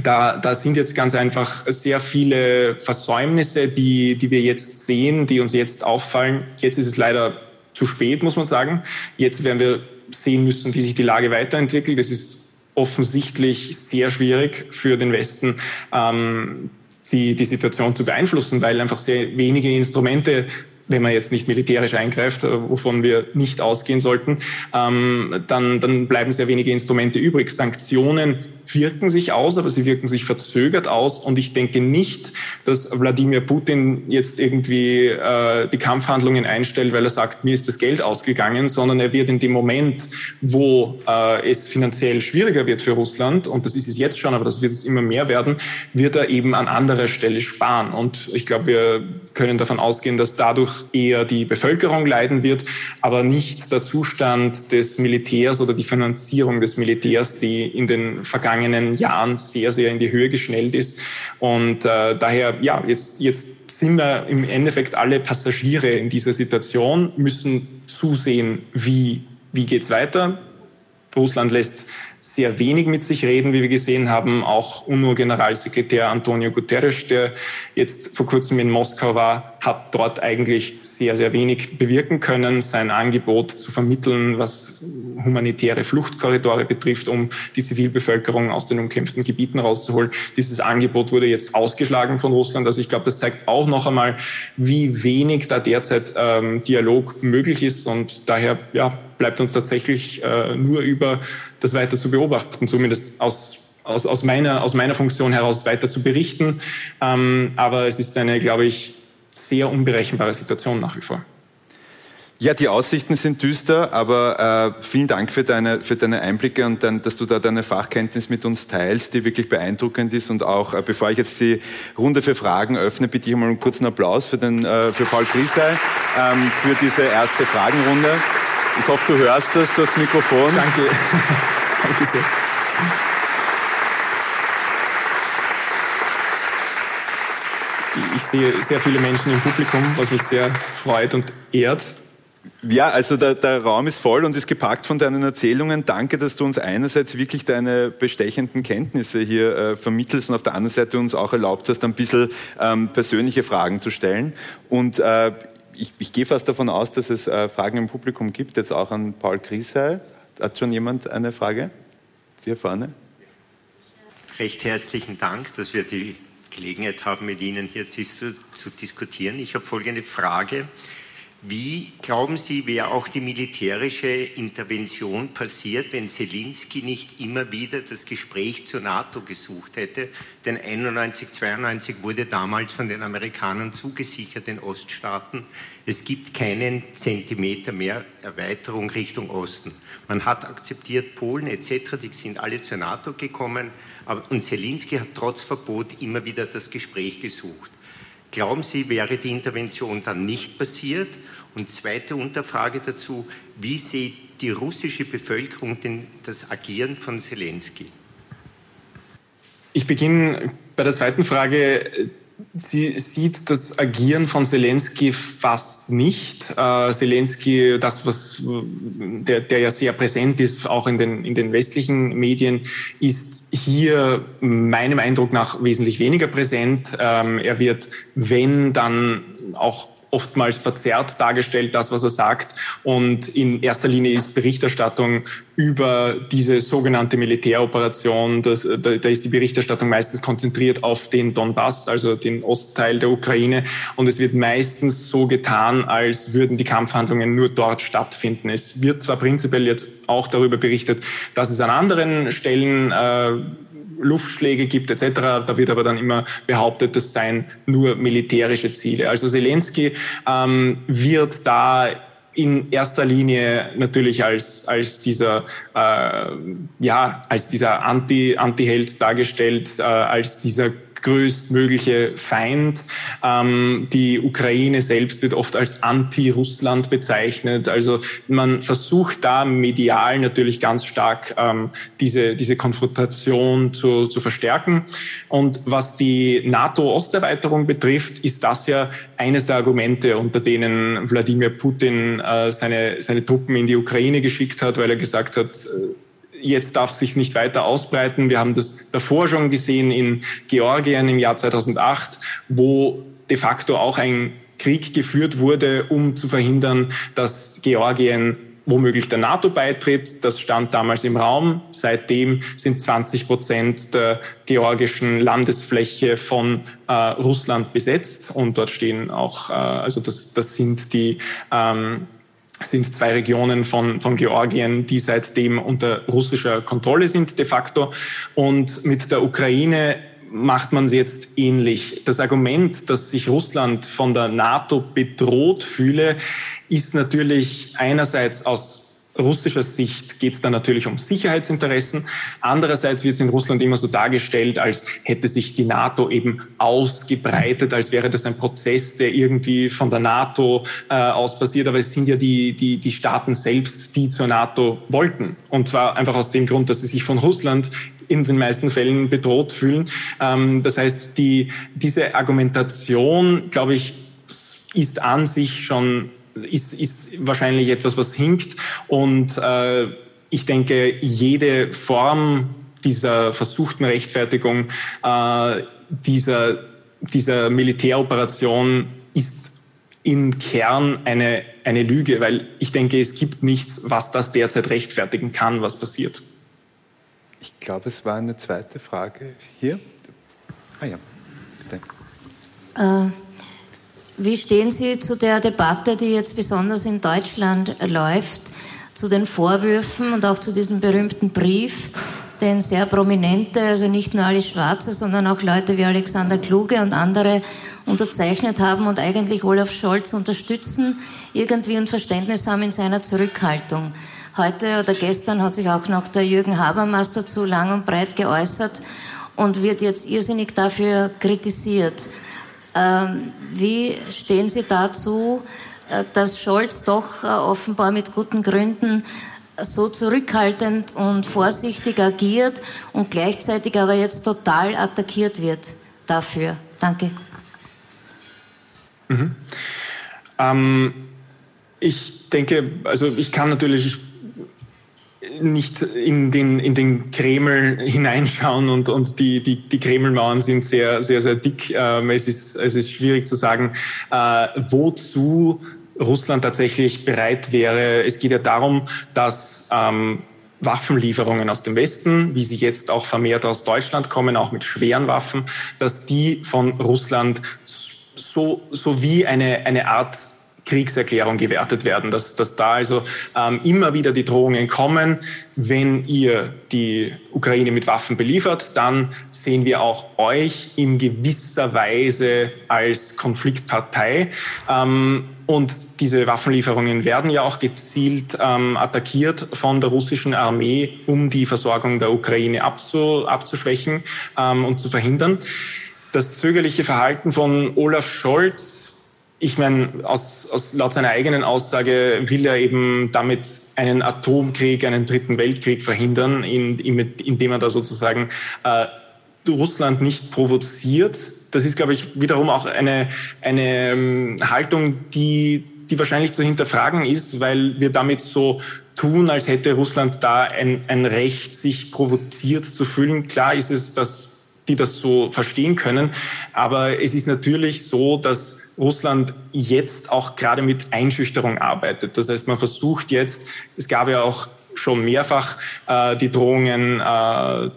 da, da sind jetzt ganz einfach sehr viele Versäumnisse, die, die wir jetzt sehen, die uns jetzt auffallen. Jetzt ist es leider zu spät, muss man sagen. Jetzt werden wir sehen müssen, wie sich die Lage weiterentwickelt. Das ist offensichtlich sehr schwierig für den Westen, ähm, die, die Situation zu beeinflussen, weil einfach sehr wenige Instrumente wenn man jetzt nicht militärisch eingreift, äh, wovon wir nicht ausgehen sollten, ähm, dann, dann bleiben sehr wenige Instrumente übrig. Sanktionen wirken sich aus, aber sie wirken sich verzögert aus. Und ich denke nicht, dass Wladimir Putin jetzt irgendwie äh, die Kampfhandlungen einstellt, weil er sagt, mir ist das Geld ausgegangen, sondern er wird in dem Moment, wo äh, es finanziell schwieriger wird für Russland, und das ist es jetzt schon, aber das wird es immer mehr werden, wird er eben an anderer Stelle sparen. Und ich glaube, wir können davon ausgehen, dass dadurch eher die Bevölkerung leiden wird, aber nicht der Zustand des Militärs oder die Finanzierung des Militärs, die in den vergangenen vergangenen Jahren sehr, sehr in die Höhe geschnellt ist. Und äh, daher, ja, jetzt, jetzt sind wir im Endeffekt alle Passagiere in dieser Situation, müssen zusehen, wie, wie geht's weiter. Russland lässt sehr wenig mit sich reden, wie wir gesehen haben. Auch UNO-Generalsekretär Antonio Guterres, der jetzt vor kurzem in Moskau war, hat dort eigentlich sehr, sehr wenig bewirken können. Sein Angebot zu vermitteln, was humanitäre Fluchtkorridore betrifft, um die Zivilbevölkerung aus den umkämpften Gebieten rauszuholen. Dieses Angebot wurde jetzt ausgeschlagen von Russland. Also ich glaube, das zeigt auch noch einmal, wie wenig da derzeit ähm, Dialog möglich ist. Und daher ja, bleibt uns tatsächlich äh, nur über das weiter zu beobachten, zumindest aus aus, aus, meiner, aus meiner Funktion heraus weiter zu berichten. Ähm, aber es ist eine, glaube ich, sehr unberechenbare Situation nach wie vor. Ja, die Aussichten sind düster, aber äh, vielen Dank für deine, für deine Einblicke und dann, dass du da deine Fachkenntnis mit uns teilst, die wirklich beeindruckend ist. Und auch, äh, bevor ich jetzt die Runde für Fragen öffne, bitte ich mal einen kurzen Applaus für, den, äh, für Paul Griesei ähm, für diese erste Fragenrunde. Ich hoffe, du hörst das durchs Mikrofon. Danke. Danke sehr. Ich sehe sehr viele Menschen im Publikum, was mich sehr freut und ehrt. Ja, also der, der, Raum ist voll und ist gepackt von deinen Erzählungen. Danke, dass du uns einerseits wirklich deine bestechenden Kenntnisse hier äh, vermittelst und auf der anderen Seite uns auch erlaubt hast, ein bisschen ähm, persönliche Fragen zu stellen. Und äh, ich, ich, gehe fast davon aus, dass es äh, Fragen im Publikum gibt, jetzt auch an Paul Griesheil. Hat schon jemand eine Frage? Hier vorne. Recht herzlichen Dank, dass wir die Gelegenheit haben, mit Ihnen hier zu, zu diskutieren. Ich habe folgende Frage. Wie glauben Sie, wäre auch die militärische Intervention passiert, wenn Zelensky nicht immer wieder das Gespräch zur NATO gesucht hätte? Denn 91, 92 wurde damals von den Amerikanern zugesichert, den Oststaaten, es gibt keinen Zentimeter mehr Erweiterung Richtung Osten. Man hat akzeptiert, Polen etc., die sind alle zur NATO gekommen, aber, und Zelensky hat trotz Verbot immer wieder das Gespräch gesucht. Glauben Sie, wäre die Intervention dann nicht passiert? Und zweite Unterfrage dazu, wie sieht die russische Bevölkerung denn das Agieren von Zelensky? Ich beginne bei der zweiten Frage. Sie sieht das Agieren von Zelensky fast nicht. Äh, Zelensky, das, was, der, der ja sehr präsent ist, auch in den, in den westlichen Medien, ist hier meinem Eindruck nach wesentlich weniger präsent. Ähm, er wird, wenn, dann auch oftmals verzerrt dargestellt, das, was er sagt. Und in erster Linie ist Berichterstattung über diese sogenannte Militäroperation, das, da, da ist die Berichterstattung meistens konzentriert auf den Donbass, also den Ostteil der Ukraine. Und es wird meistens so getan, als würden die Kampfhandlungen nur dort stattfinden. Es wird zwar prinzipiell jetzt auch darüber berichtet, dass es an anderen Stellen äh, Luftschläge gibt etc. Da wird aber dann immer behauptet, das seien nur militärische Ziele. Also Zelensky ähm, wird da in erster Linie natürlich als, als dieser, äh, ja, als dieser Anti, Anti-Held dargestellt, äh, als dieser größtmögliche Feind. Ähm, die Ukraine selbst wird oft als Anti-Russland bezeichnet. Also man versucht da medial natürlich ganz stark ähm, diese, diese Konfrontation zu, zu verstärken. Und was die NATO-Osterweiterung betrifft, ist das ja eines der Argumente, unter denen Wladimir Putin äh, seine, seine Truppen in die Ukraine geschickt hat, weil er gesagt hat, äh, Jetzt darf es sich nicht weiter ausbreiten. Wir haben das davor schon gesehen in Georgien im Jahr 2008, wo de facto auch ein Krieg geführt wurde, um zu verhindern, dass Georgien womöglich der NATO beitritt. Das stand damals im Raum. Seitdem sind 20 Prozent der georgischen Landesfläche von äh, Russland besetzt und dort stehen auch, äh, also das, das sind die ähm, sind zwei Regionen von, von Georgien, die seitdem unter russischer Kontrolle sind de facto. Und mit der Ukraine macht man es jetzt ähnlich. Das Argument, dass sich Russland von der NATO bedroht fühle, ist natürlich einerseits aus russischer Sicht geht es da natürlich um Sicherheitsinteressen. Andererseits wird es in Russland immer so dargestellt, als hätte sich die NATO eben ausgebreitet, als wäre das ein Prozess, der irgendwie von der NATO äh, aus passiert. Aber es sind ja die, die, die Staaten selbst, die zur NATO wollten. Und zwar einfach aus dem Grund, dass sie sich von Russland in den meisten Fällen bedroht fühlen. Ähm, das heißt, die, diese Argumentation, glaube ich, ist an sich schon ist, ist wahrscheinlich etwas, was hinkt. Und äh, ich denke, jede Form dieser versuchten Rechtfertigung äh, dieser, dieser Militäroperation ist im Kern eine, eine Lüge, weil ich denke, es gibt nichts, was das derzeit rechtfertigen kann, was passiert. Ich glaube, es war eine zweite Frage hier. Ah ja. Äh, wie stehen Sie zu der Debatte, die jetzt besonders in Deutschland läuft, zu den Vorwürfen und auch zu diesem berühmten Brief, den sehr prominente, also nicht nur alle Schwarze, sondern auch Leute wie Alexander Kluge und andere unterzeichnet haben und eigentlich Olaf Scholz unterstützen, irgendwie ein Verständnis haben in seiner Zurückhaltung. Heute oder gestern hat sich auch noch der Jürgen Habermas dazu lang und breit geäußert und wird jetzt irrsinnig dafür kritisiert. Ähm, wie stehen Sie dazu, äh, dass Scholz doch äh, offenbar mit guten Gründen so zurückhaltend und vorsichtig agiert und gleichzeitig aber jetzt total attackiert wird dafür. Danke. Mhm. Ähm, ich denke, also ich kann natürlich nicht in den, in den Kreml hineinschauen und, und die, die, die Kremlmauern sind sehr, sehr, sehr dick. Ähm, es, ist, es ist schwierig zu sagen, äh, wozu Russland tatsächlich bereit wäre. Es geht ja darum, dass ähm, Waffenlieferungen aus dem Westen, wie sie jetzt auch vermehrt aus Deutschland kommen, auch mit schweren Waffen, dass die von Russland so, so wie eine, eine Art Kriegserklärung gewertet werden, dass, dass da also ähm, immer wieder die Drohungen kommen, wenn ihr die Ukraine mit Waffen beliefert, dann sehen wir auch euch in gewisser Weise als Konfliktpartei. Ähm, und diese Waffenlieferungen werden ja auch gezielt ähm, attackiert von der russischen Armee, um die Versorgung der Ukraine abzu, abzuschwächen ähm, und zu verhindern. Das zögerliche Verhalten von Olaf Scholz ich meine, aus, aus, laut seiner eigenen Aussage will er eben damit einen Atomkrieg, einen dritten Weltkrieg verhindern, in, in, indem er da sozusagen äh, Russland nicht provoziert. Das ist, glaube ich, wiederum auch eine, eine ähm, Haltung, die, die wahrscheinlich zu hinterfragen ist, weil wir damit so tun, als hätte Russland da ein, ein Recht, sich provoziert zu fühlen. Klar ist es, dass die das so verstehen können. Aber es ist natürlich so, dass Russland jetzt auch gerade mit Einschüchterung arbeitet. Das heißt, man versucht jetzt, es gab ja auch schon mehrfach äh, die Drohungen äh,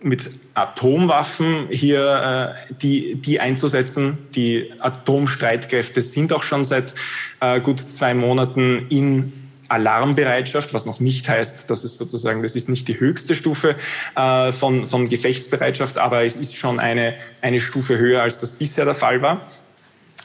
mit Atomwaffen hier äh, die, die einzusetzen. Die Atomstreitkräfte sind auch schon seit äh, gut zwei Monaten in Alarmbereitschaft, was noch nicht heißt, dass es sozusagen, das ist nicht die höchste Stufe äh, von, von Gefechtsbereitschaft, aber es ist schon eine, eine Stufe höher, als das bisher der Fall war.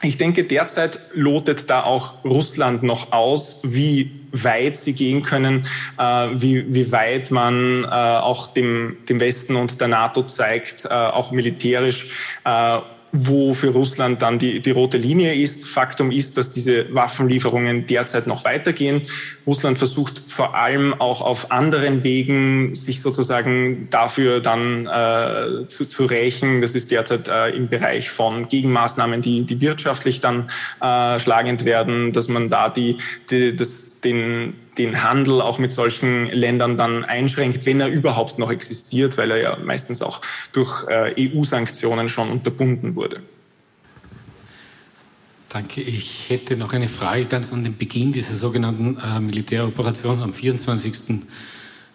Ich denke, derzeit lotet da auch Russland noch aus, wie weit sie gehen können, äh, wie, wie weit man äh, auch dem, dem Westen und der NATO zeigt, äh, auch militärisch, äh, wo für Russland dann die, die rote Linie ist. Faktum ist, dass diese Waffenlieferungen derzeit noch weitergehen. Russland versucht vor allem auch auf anderen Wegen sich sozusagen dafür dann äh, zu, zu rächen. Das ist derzeit äh, im Bereich von Gegenmaßnahmen, die, die wirtschaftlich dann äh, schlagend werden, dass man da die, die das, den den Handel auch mit solchen Ländern dann einschränkt, wenn er überhaupt noch existiert, weil er ja meistens auch durch äh, EU-Sanktionen schon unterbunden wurde. Danke. Ich hätte noch eine Frage ganz an den Beginn dieser sogenannten äh, Militäroperation am 24.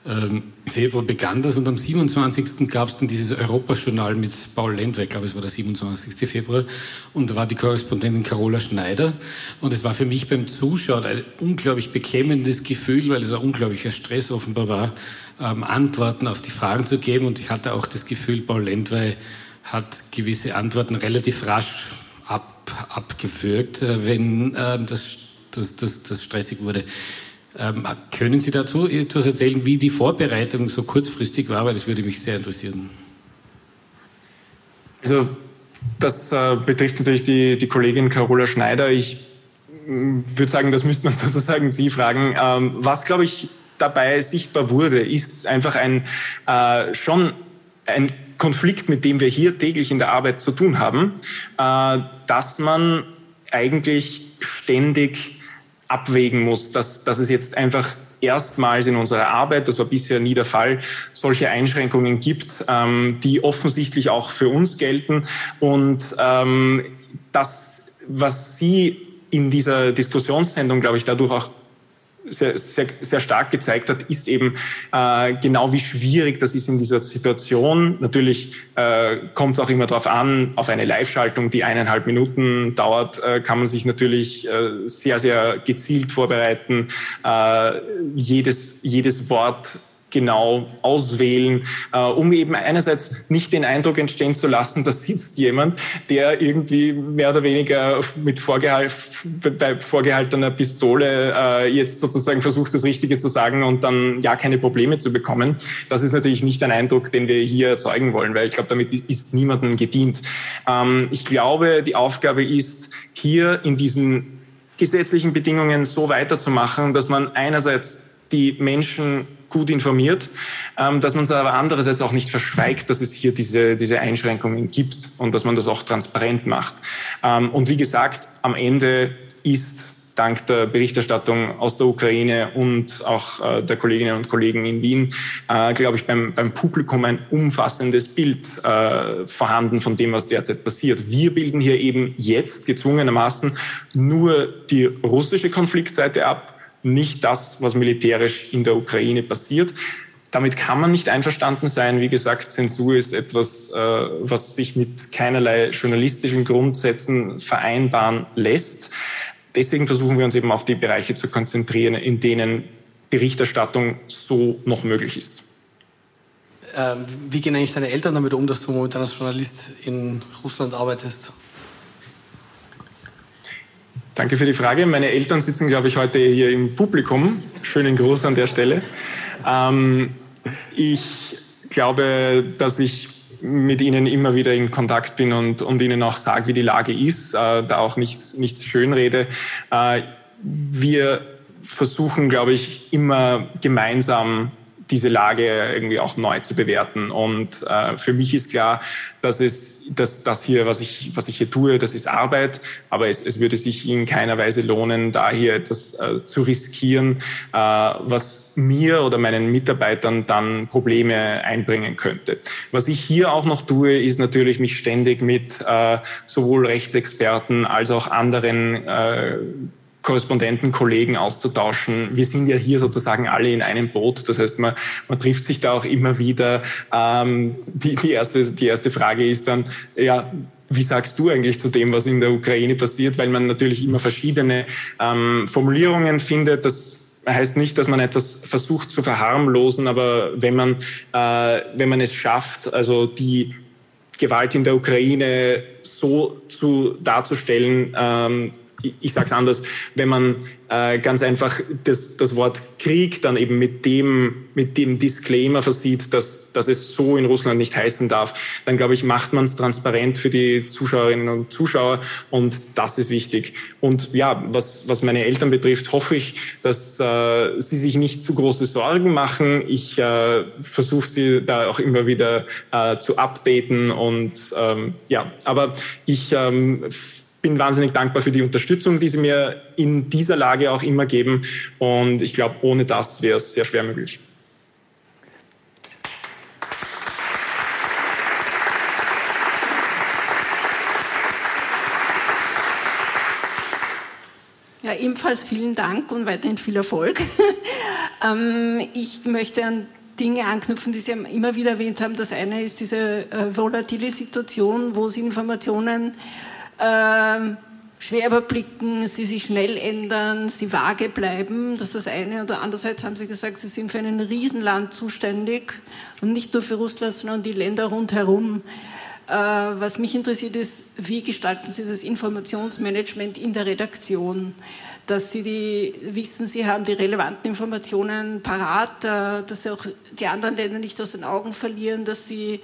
Ähm, Februar begann das und am 27. gab es dann dieses Europajournal mit Paul Lendweg, glaube es war der 27. Februar, und da war die Korrespondentin Carola Schneider. Und es war für mich beim Zuschauen ein unglaublich beklemmendes Gefühl, weil es ein unglaublicher Stress offenbar war, ähm, Antworten auf die Fragen zu geben. Und ich hatte auch das Gefühl, Paul Lendwey hat gewisse Antworten relativ rasch ab, abgefügt, äh, wenn äh, das, das, das, das stressig wurde. Ähm, können Sie dazu etwas erzählen, wie die Vorbereitung so kurzfristig war? Weil das würde mich sehr interessieren. Also das äh, betrifft natürlich die, die Kollegin Carola Schneider. Ich mm, würde sagen, das müsste man sozusagen Sie fragen. Ähm, was, glaube ich, dabei sichtbar wurde, ist einfach ein äh, schon ein Konflikt, mit dem wir hier täglich in der Arbeit zu tun haben, äh, dass man eigentlich ständig abwägen muss, dass, dass es jetzt einfach erstmals in unserer Arbeit, das war bisher nie der Fall, solche Einschränkungen gibt, ähm, die offensichtlich auch für uns gelten. Und ähm, das, was Sie in dieser Diskussionssendung, glaube ich, dadurch auch sehr, sehr, sehr stark gezeigt hat, ist eben äh, genau wie schwierig das ist in dieser Situation. Natürlich äh, kommt es auch immer darauf an, auf eine Live-Schaltung, die eineinhalb Minuten dauert, äh, kann man sich natürlich äh, sehr, sehr gezielt vorbereiten. Äh, jedes, jedes Wort genau auswählen, äh, um eben einerseits nicht den Eindruck entstehen zu lassen, da sitzt jemand, der irgendwie mehr oder weniger mit vorgehal bei vorgehaltener Pistole äh, jetzt sozusagen versucht, das Richtige zu sagen und dann ja keine Probleme zu bekommen. Das ist natürlich nicht ein Eindruck, den wir hier erzeugen wollen, weil ich glaube, damit ist niemandem gedient. Ähm, ich glaube, die Aufgabe ist, hier in diesen gesetzlichen Bedingungen so weiterzumachen, dass man einerseits die Menschen gut informiert, ähm, dass man es aber andererseits auch nicht verschweigt, dass es hier diese, diese Einschränkungen gibt und dass man das auch transparent macht. Ähm, und wie gesagt, am Ende ist dank der Berichterstattung aus der Ukraine und auch äh, der Kolleginnen und Kollegen in Wien, äh, glaube ich, beim, beim Publikum ein umfassendes Bild äh, vorhanden von dem, was derzeit passiert. Wir bilden hier eben jetzt gezwungenermaßen nur die russische Konfliktseite ab nicht das, was militärisch in der Ukraine passiert. Damit kann man nicht einverstanden sein. Wie gesagt, Zensur ist etwas, äh, was sich mit keinerlei journalistischen Grundsätzen vereinbaren lässt. Deswegen versuchen wir uns eben auf die Bereiche zu konzentrieren, in denen Berichterstattung so noch möglich ist. Ähm, wie gehen eigentlich deine Eltern damit um, dass du momentan als Journalist in Russland arbeitest? Danke für die Frage. Meine Eltern sitzen, glaube ich, heute hier im Publikum. Schönen Gruß an der Stelle. Ähm, ich glaube, dass ich mit ihnen immer wieder in Kontakt bin und, und ihnen auch sage, wie die Lage ist, äh, da auch nichts, nichts schönrede. Äh, wir versuchen, glaube ich, immer gemeinsam diese Lage irgendwie auch neu zu bewerten. Und äh, für mich ist klar, dass es, dass das hier, was ich, was ich hier tue, das ist Arbeit, aber es, es würde sich in keiner Weise lohnen, da hier etwas äh, zu riskieren, äh, was mir oder meinen Mitarbeitern dann Probleme einbringen könnte. Was ich hier auch noch tue, ist natürlich mich ständig mit äh, sowohl Rechtsexperten als auch anderen äh, Korrespondenten, Kollegen auszutauschen. Wir sind ja hier sozusagen alle in einem Boot. Das heißt, man, man trifft sich da auch immer wieder. Ähm, die, die, erste, die erste Frage ist dann, ja, wie sagst du eigentlich zu dem, was in der Ukraine passiert? Weil man natürlich immer verschiedene ähm, Formulierungen findet. Das heißt nicht, dass man etwas versucht zu verharmlosen, aber wenn man, äh, wenn man es schafft, also die Gewalt in der Ukraine so zu darzustellen, ähm, ich sage es anders, wenn man äh, ganz einfach das, das Wort Krieg dann eben mit dem, mit dem Disclaimer versieht, dass, dass es so in Russland nicht heißen darf, dann glaube ich, macht man es transparent für die Zuschauerinnen und Zuschauer und das ist wichtig. Und ja, was, was meine Eltern betrifft, hoffe ich, dass äh, sie sich nicht zu große Sorgen machen. Ich äh, versuche sie da auch immer wieder äh, zu updaten und ähm, ja, aber ich ähm, bin wahnsinnig dankbar für die Unterstützung, die Sie mir in dieser Lage auch immer geben. Und ich glaube, ohne das wäre es sehr schwer möglich. Ja, ebenfalls vielen Dank und weiterhin viel Erfolg. ähm, ich möchte an Dinge anknüpfen, die Sie immer wieder erwähnt haben. Das eine ist diese äh, volatile Situation, wo Sie Informationen ähm, schwer überblicken, sie sich schnell ändern, sie vage bleiben. Das ist das eine. Und andererseits haben Sie gesagt, Sie sind für ein Riesenland zuständig und nicht nur für Russland, sondern die Länder rundherum. Äh, was mich interessiert ist, wie gestalten Sie das Informationsmanagement in der Redaktion? Dass Sie die, wissen, Sie haben die relevanten Informationen parat, äh, dass Sie auch die anderen Länder nicht aus den Augen verlieren, dass Sie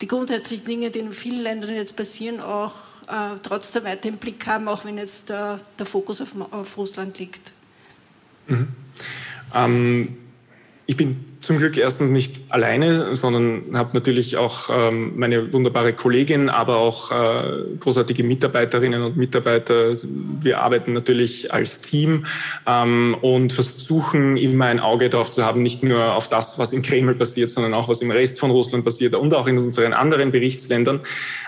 die grundsätzlichen Dinge, die in vielen Ländern jetzt passieren, auch äh, trotzdem weiter im Blick haben, auch wenn jetzt äh, der Fokus auf, auf Russland liegt. Mhm. Ähm, ich bin zum Glück erstens nicht alleine, sondern habe natürlich auch ähm, meine wunderbare Kollegin, aber auch äh, großartige Mitarbeiterinnen und Mitarbeiter. Wir arbeiten natürlich als Team ähm, und versuchen immer ein Auge darauf zu haben, nicht nur auf das, was im Kreml passiert, sondern auch was im Rest von Russland passiert und auch in unseren anderen Berichtsländern.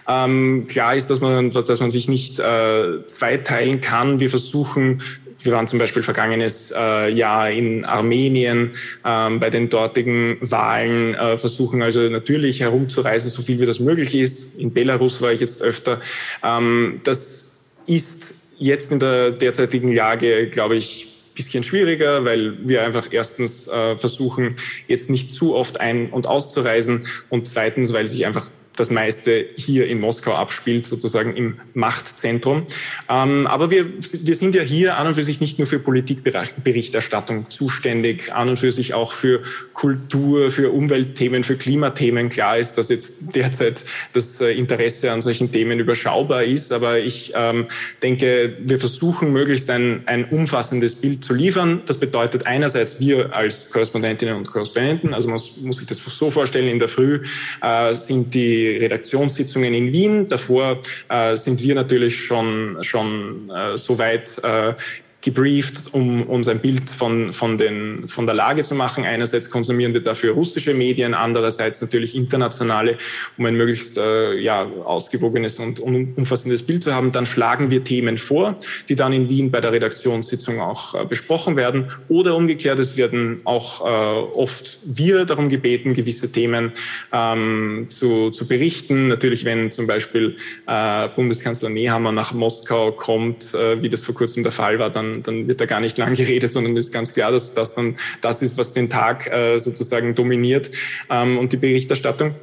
Ähm, klar ist, dass man, dass man sich nicht äh, zweiteilen kann. Wir versuchen wir waren zum Beispiel vergangenes äh, Jahr in Armenien ähm, bei den dortigen Wahlen, äh, versuchen also natürlich herumzureisen, so viel wie das möglich ist. In Belarus war ich jetzt öfter. Ähm, das ist jetzt in der derzeitigen Lage, glaube ich, bisschen schwieriger, weil wir einfach erstens äh, versuchen, jetzt nicht zu oft ein- und auszureisen und zweitens, weil sich einfach das meiste hier in Moskau abspielt, sozusagen im Machtzentrum. Ähm, aber wir, wir sind ja hier an und für sich nicht nur für Politikberichterstattung zuständig, an und für sich auch für Kultur, für Umweltthemen, für Klimathemen. Klar ist, dass jetzt derzeit das äh, Interesse an solchen Themen überschaubar ist, aber ich ähm, denke, wir versuchen möglichst ein, ein umfassendes Bild zu liefern. Das bedeutet einerseits wir als Korrespondentinnen und Korrespondenten, also man muss sich das so vorstellen, in der Früh äh, sind die Redaktionssitzungen in Wien. Davor äh, sind wir natürlich schon, schon äh, so weit äh, gebrieft, um uns ein Bild von, von, den, von der Lage zu machen. Einerseits konsumieren wir dafür russische Medien, andererseits natürlich internationale, um ein möglichst äh, ja, ausgewogenes und umfassendes Bild zu haben. Dann schlagen wir Themen vor, die dann in Wien bei der Redaktionssitzung auch äh, besprochen werden. Oder umgekehrt, es werden auch äh, oft wir darum gebeten, gewisse Themen ähm, zu, zu berichten. Natürlich, wenn zum Beispiel äh, Bundeskanzler Nehammer nach Moskau kommt, äh, wie das vor kurzem der Fall war, dann dann, wird da gar nicht lang geredet, sondern ist ganz klar, dass das dann das ist, was den Tag äh, sozusagen dominiert ähm, und die Berichterstattung.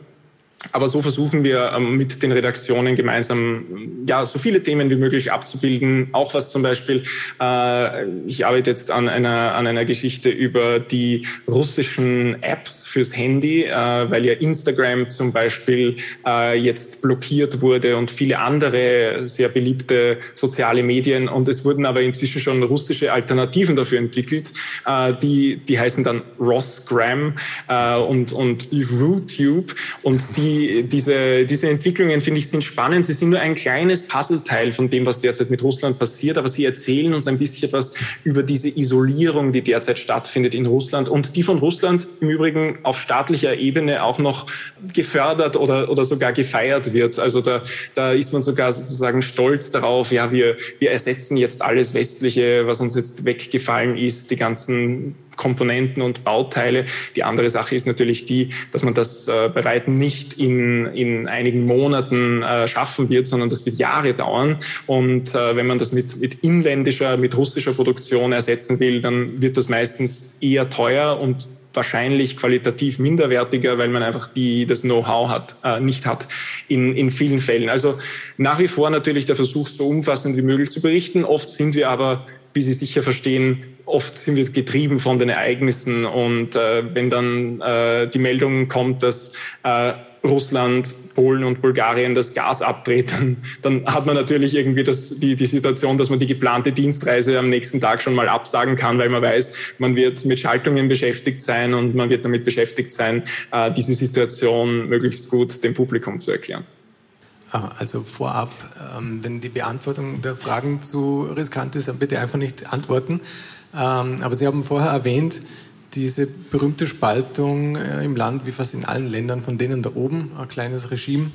Aber so versuchen wir ähm, mit den Redaktionen gemeinsam ja so viele Themen wie möglich abzubilden. Auch was zum Beispiel, äh, ich arbeite jetzt an einer an einer Geschichte über die russischen Apps fürs Handy, äh, weil ja Instagram zum Beispiel äh, jetzt blockiert wurde und viele andere sehr beliebte soziale Medien. Und es wurden aber inzwischen schon russische Alternativen dafür entwickelt, äh, die die heißen dann Rossgram äh, und und RooTube und die die, diese, diese Entwicklungen, finde ich, sind spannend. Sie sind nur ein kleines Puzzleteil von dem, was derzeit mit Russland passiert, aber sie erzählen uns ein bisschen was über diese Isolierung, die derzeit stattfindet in Russland und die von Russland im Übrigen auf staatlicher Ebene auch noch gefördert oder, oder sogar gefeiert wird. Also da, da ist man sogar sozusagen stolz darauf, ja, wir, wir ersetzen jetzt alles Westliche, was uns jetzt weggefallen ist, die ganzen Komponenten und Bauteile. Die andere Sache ist natürlich die, dass man das äh, bei weitem nicht in, in einigen Monaten äh, schaffen wird, sondern das wird Jahre dauern. Und äh, wenn man das mit, mit inländischer, mit russischer Produktion ersetzen will, dann wird das meistens eher teuer und wahrscheinlich qualitativ minderwertiger, weil man einfach die, das Know-how hat, äh, nicht hat in, in vielen Fällen. Also nach wie vor natürlich der Versuch, so umfassend wie möglich zu berichten. Oft sind wir aber wie Sie sicher verstehen, oft sind wir getrieben von den Ereignissen. Und äh, wenn dann äh, die Meldung kommt, dass äh, Russland, Polen und Bulgarien das Gas abdreht, dann, dann hat man natürlich irgendwie das, die, die Situation, dass man die geplante Dienstreise am nächsten Tag schon mal absagen kann, weil man weiß, man wird mit Schaltungen beschäftigt sein und man wird damit beschäftigt sein, äh, diese Situation möglichst gut dem Publikum zu erklären. Ah, also vorab, ähm, wenn die Beantwortung der Fragen zu riskant ist, dann bitte einfach nicht antworten. Ähm, aber Sie haben vorher erwähnt, diese berühmte Spaltung äh, im Land, wie fast in allen Ländern, von denen da oben ein kleines Regime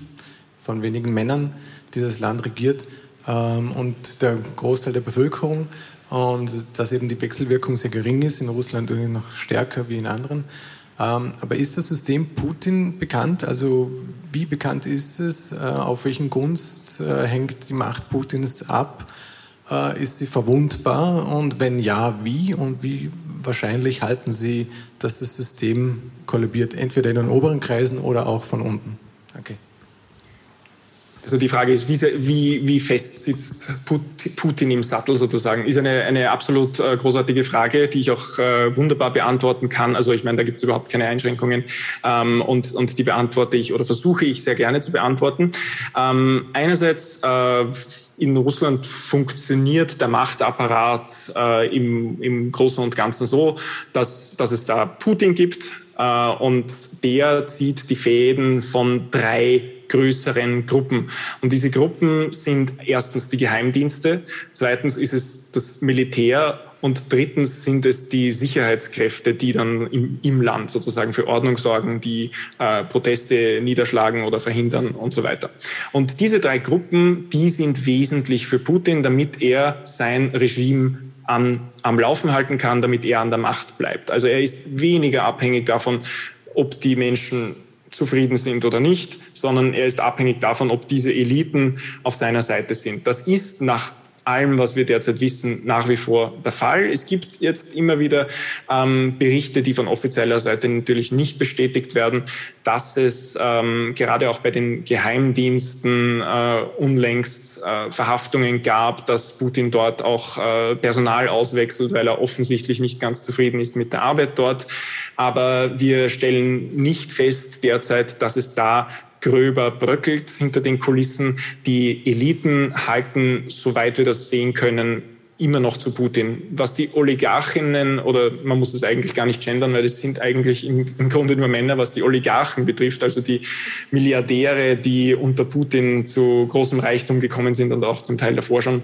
von wenigen Männern dieses Land regiert ähm, und der Großteil der Bevölkerung und dass eben die Wechselwirkung sehr gering ist, in Russland noch stärker wie in anderen. Ähm, aber ist das System Putin bekannt? Also wie bekannt ist es? Äh, auf welchen Gunst äh, hängt die Macht Putins ab? Äh, ist sie verwundbar? Und wenn ja, wie? Und wie wahrscheinlich halten Sie, dass das System kollabiert? Entweder in den oberen Kreisen oder auch von unten? Danke. Also die Frage ist, wie, wie, wie fest sitzt Putin im Sattel sozusagen? Ist eine, eine absolut äh, großartige Frage, die ich auch äh, wunderbar beantworten kann. Also ich meine, da gibt es überhaupt keine Einschränkungen ähm, und, und die beantworte ich oder versuche ich sehr gerne zu beantworten. Ähm, einerseits äh, in Russland funktioniert der Machtapparat äh, im, im Großen und Ganzen so, dass, dass es da Putin gibt, äh, und der zieht die Fäden von drei größeren Gruppen. Und diese Gruppen sind erstens die Geheimdienste, zweitens ist es das Militär und drittens sind es die Sicherheitskräfte, die dann im, im Land sozusagen für Ordnung sorgen, die äh, Proteste niederschlagen oder verhindern und so weiter. Und diese drei Gruppen, die sind wesentlich für Putin, damit er sein Regime an, am Laufen halten kann, damit er an der Macht bleibt. Also er ist weniger abhängig davon, ob die Menschen zufrieden sind oder nicht, sondern er ist abhängig davon, ob diese Eliten auf seiner Seite sind. Das ist nach allem, was wir derzeit wissen, nach wie vor der Fall. Es gibt jetzt immer wieder ähm, Berichte, die von offizieller Seite natürlich nicht bestätigt werden, dass es ähm, gerade auch bei den Geheimdiensten äh, unlängst äh, Verhaftungen gab, dass Putin dort auch äh, Personal auswechselt, weil er offensichtlich nicht ganz zufrieden ist mit der Arbeit dort. Aber wir stellen nicht fest derzeit, dass es da gröber bröckelt hinter den Kulissen. Die Eliten halten, soweit wir das sehen können, immer noch zu Putin. Was die Oligarchinnen oder man muss es eigentlich gar nicht gendern, weil es sind eigentlich im, Grunde nur Männer, was die Oligarchen betrifft, also die Milliardäre, die unter Putin zu großem Reichtum gekommen sind und auch zum Teil davor schon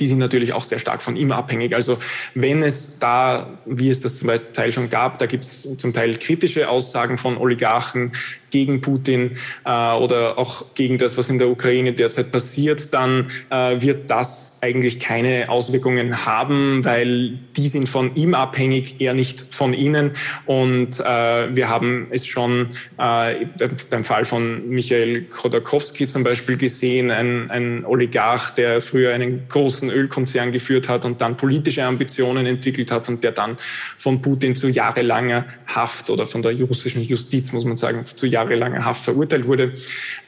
die sind natürlich auch sehr stark von ihm abhängig. Also wenn es da, wie es das zum Teil schon gab, da gibt es zum Teil kritische Aussagen von Oligarchen, gegen Putin äh, oder auch gegen das, was in der Ukraine derzeit passiert, dann äh, wird das eigentlich keine Auswirkungen haben, weil die sind von ihm abhängig, er nicht von ihnen. Und äh, wir haben es schon äh, beim Fall von Michael Khodorkovsky zum Beispiel gesehen, ein, ein Oligarch, der früher einen großen Ölkonzern geführt hat und dann politische Ambitionen entwickelt hat und der dann von Putin zu jahrelanger Haft oder von der russischen Justiz, muss man sagen, zu jahrelange Haft verurteilt wurde,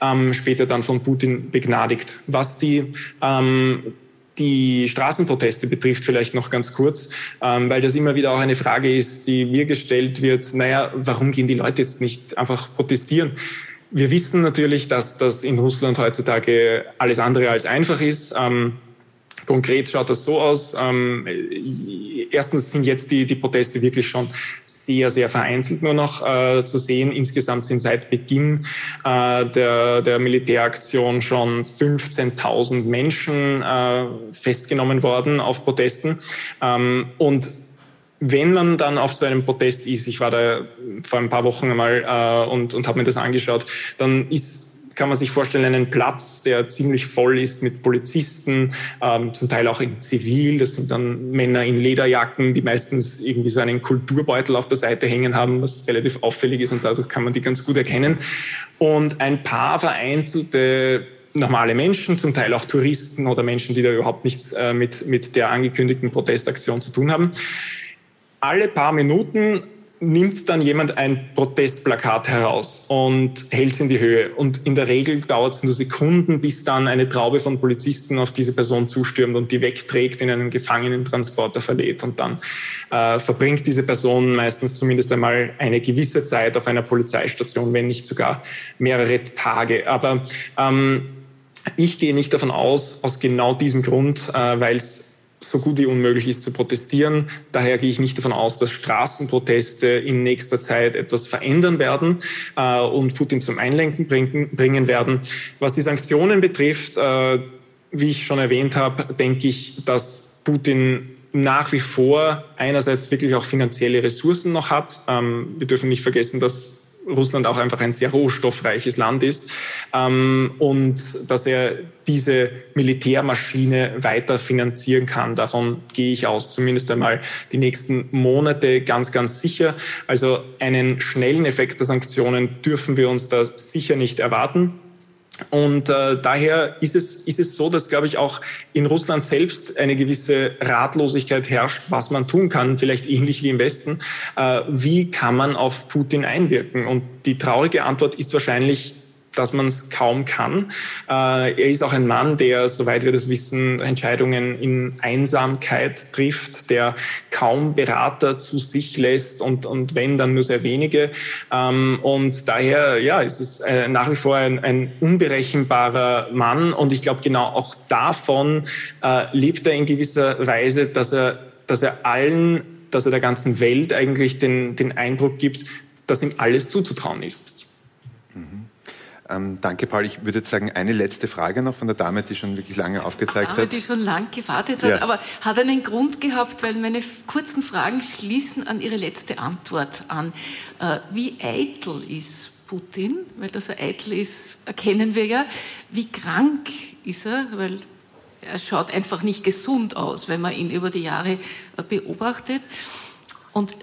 ähm, später dann von Putin begnadigt. Was die ähm, die Straßenproteste betrifft, vielleicht noch ganz kurz, ähm, weil das immer wieder auch eine Frage ist, die mir gestellt wird, naja, warum gehen die Leute jetzt nicht einfach protestieren? Wir wissen natürlich, dass das in Russland heutzutage alles andere als einfach ist. Ähm, Konkret schaut das so aus. Ähm, erstens sind jetzt die, die Proteste wirklich schon sehr, sehr vereinzelt nur noch äh, zu sehen. Insgesamt sind seit Beginn äh, der, der Militäraktion schon 15.000 Menschen äh, festgenommen worden auf Protesten. Ähm, und wenn man dann auf so einem Protest ist, ich war da vor ein paar Wochen einmal äh, und, und habe mir das angeschaut, dann ist kann man sich vorstellen, einen Platz, der ziemlich voll ist mit Polizisten, ähm, zum Teil auch in Zivil. Das sind dann Männer in Lederjacken, die meistens irgendwie so einen Kulturbeutel auf der Seite hängen haben, was relativ auffällig ist und dadurch kann man die ganz gut erkennen. Und ein paar vereinzelte normale Menschen, zum Teil auch Touristen oder Menschen, die da überhaupt nichts äh, mit, mit der angekündigten Protestaktion zu tun haben. Alle paar Minuten nimmt dann jemand ein Protestplakat heraus und hält es in die Höhe. Und in der Regel dauert es nur Sekunden, bis dann eine Traube von Polizisten auf diese Person zustürmt und die wegträgt, in einen Gefangenentransporter verlädt. Und dann äh, verbringt diese Person meistens zumindest einmal eine gewisse Zeit auf einer Polizeistation, wenn nicht sogar mehrere Tage. Aber ähm, ich gehe nicht davon aus, aus genau diesem Grund, äh, weil es so gut wie unmöglich ist zu protestieren. Daher gehe ich nicht davon aus, dass Straßenproteste in nächster Zeit etwas verändern werden äh, und Putin zum Einlenken bringen, bringen werden. Was die Sanktionen betrifft, äh, wie ich schon erwähnt habe, denke ich, dass Putin nach wie vor einerseits wirklich auch finanzielle Ressourcen noch hat. Ähm, wir dürfen nicht vergessen, dass Russland auch einfach ein sehr rohstoffreiches Land ist ähm, und dass er diese Militärmaschine weiter finanzieren kann. Davon gehe ich aus, zumindest einmal die nächsten Monate ganz, ganz sicher. Also einen schnellen Effekt der Sanktionen dürfen wir uns da sicher nicht erwarten. Und äh, daher ist es, ist es so, dass, glaube ich, auch in Russland selbst eine gewisse Ratlosigkeit herrscht, was man tun kann, vielleicht ähnlich wie im Westen. Äh, wie kann man auf Putin einwirken? Und die traurige Antwort ist wahrscheinlich dass man es kaum kann. Äh, er ist auch ein Mann, der, soweit wir das wissen, Entscheidungen in Einsamkeit trifft, der kaum Berater zu sich lässt und, und wenn, dann nur sehr wenige. Ähm, und daher, ja, ist es äh, nach wie vor ein, ein unberechenbarer Mann und ich glaube, genau auch davon äh, lebt er in gewisser Weise, dass er, dass er allen, dass er der ganzen Welt eigentlich den, den Eindruck gibt, dass ihm alles zuzutrauen ist. Ähm, danke, Paul. Ich würde jetzt sagen, eine letzte Frage noch von der Dame, die schon wirklich lange aufgezeigt Dame, hat. die schon lange gewartet hat, Ja. aber hat einen Grund gehabt, weil meine kurzen Fragen schließen an Ihre letzte Antwort an. Äh, Wie eitel ist Putin? Weil dass er eitel ist, erkennen wir ja. Wie krank ist er? Weil er schaut einfach nicht gesund aus, wenn man ihn über die Jahre äh, beobachtet. Und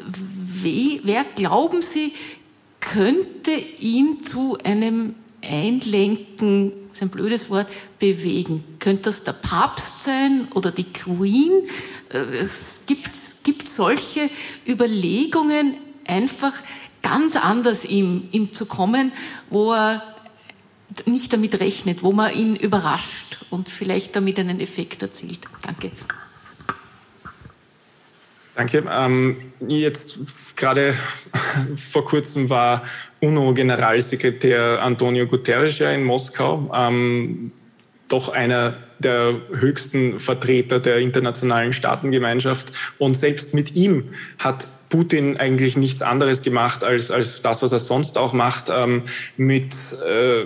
we, wer glauben Sie, könnte ihn zu einem Einlenken, ist ein blödes Wort, bewegen? Könnte das der Papst sein oder die Queen? Äh, Es gibt, gibt solche Überlegungen, einfach ganz anders ihm, ihm zu kommen, wo er nicht damit rechnet, wo man ihn überrascht und vielleicht damit einen Effekt erzielt. Danke. Danke. Ähm, jetzt gerade vor kurzem war UNO-Generalsekretär Antonio Guterres ja in Moskau, ähm, doch einer der höchsten Vertreter der internationalen Staatengemeinschaft. Und selbst mit ihm hat Putin eigentlich nichts anderes gemacht als, als das, was er sonst auch macht. Ähm, mit, äh,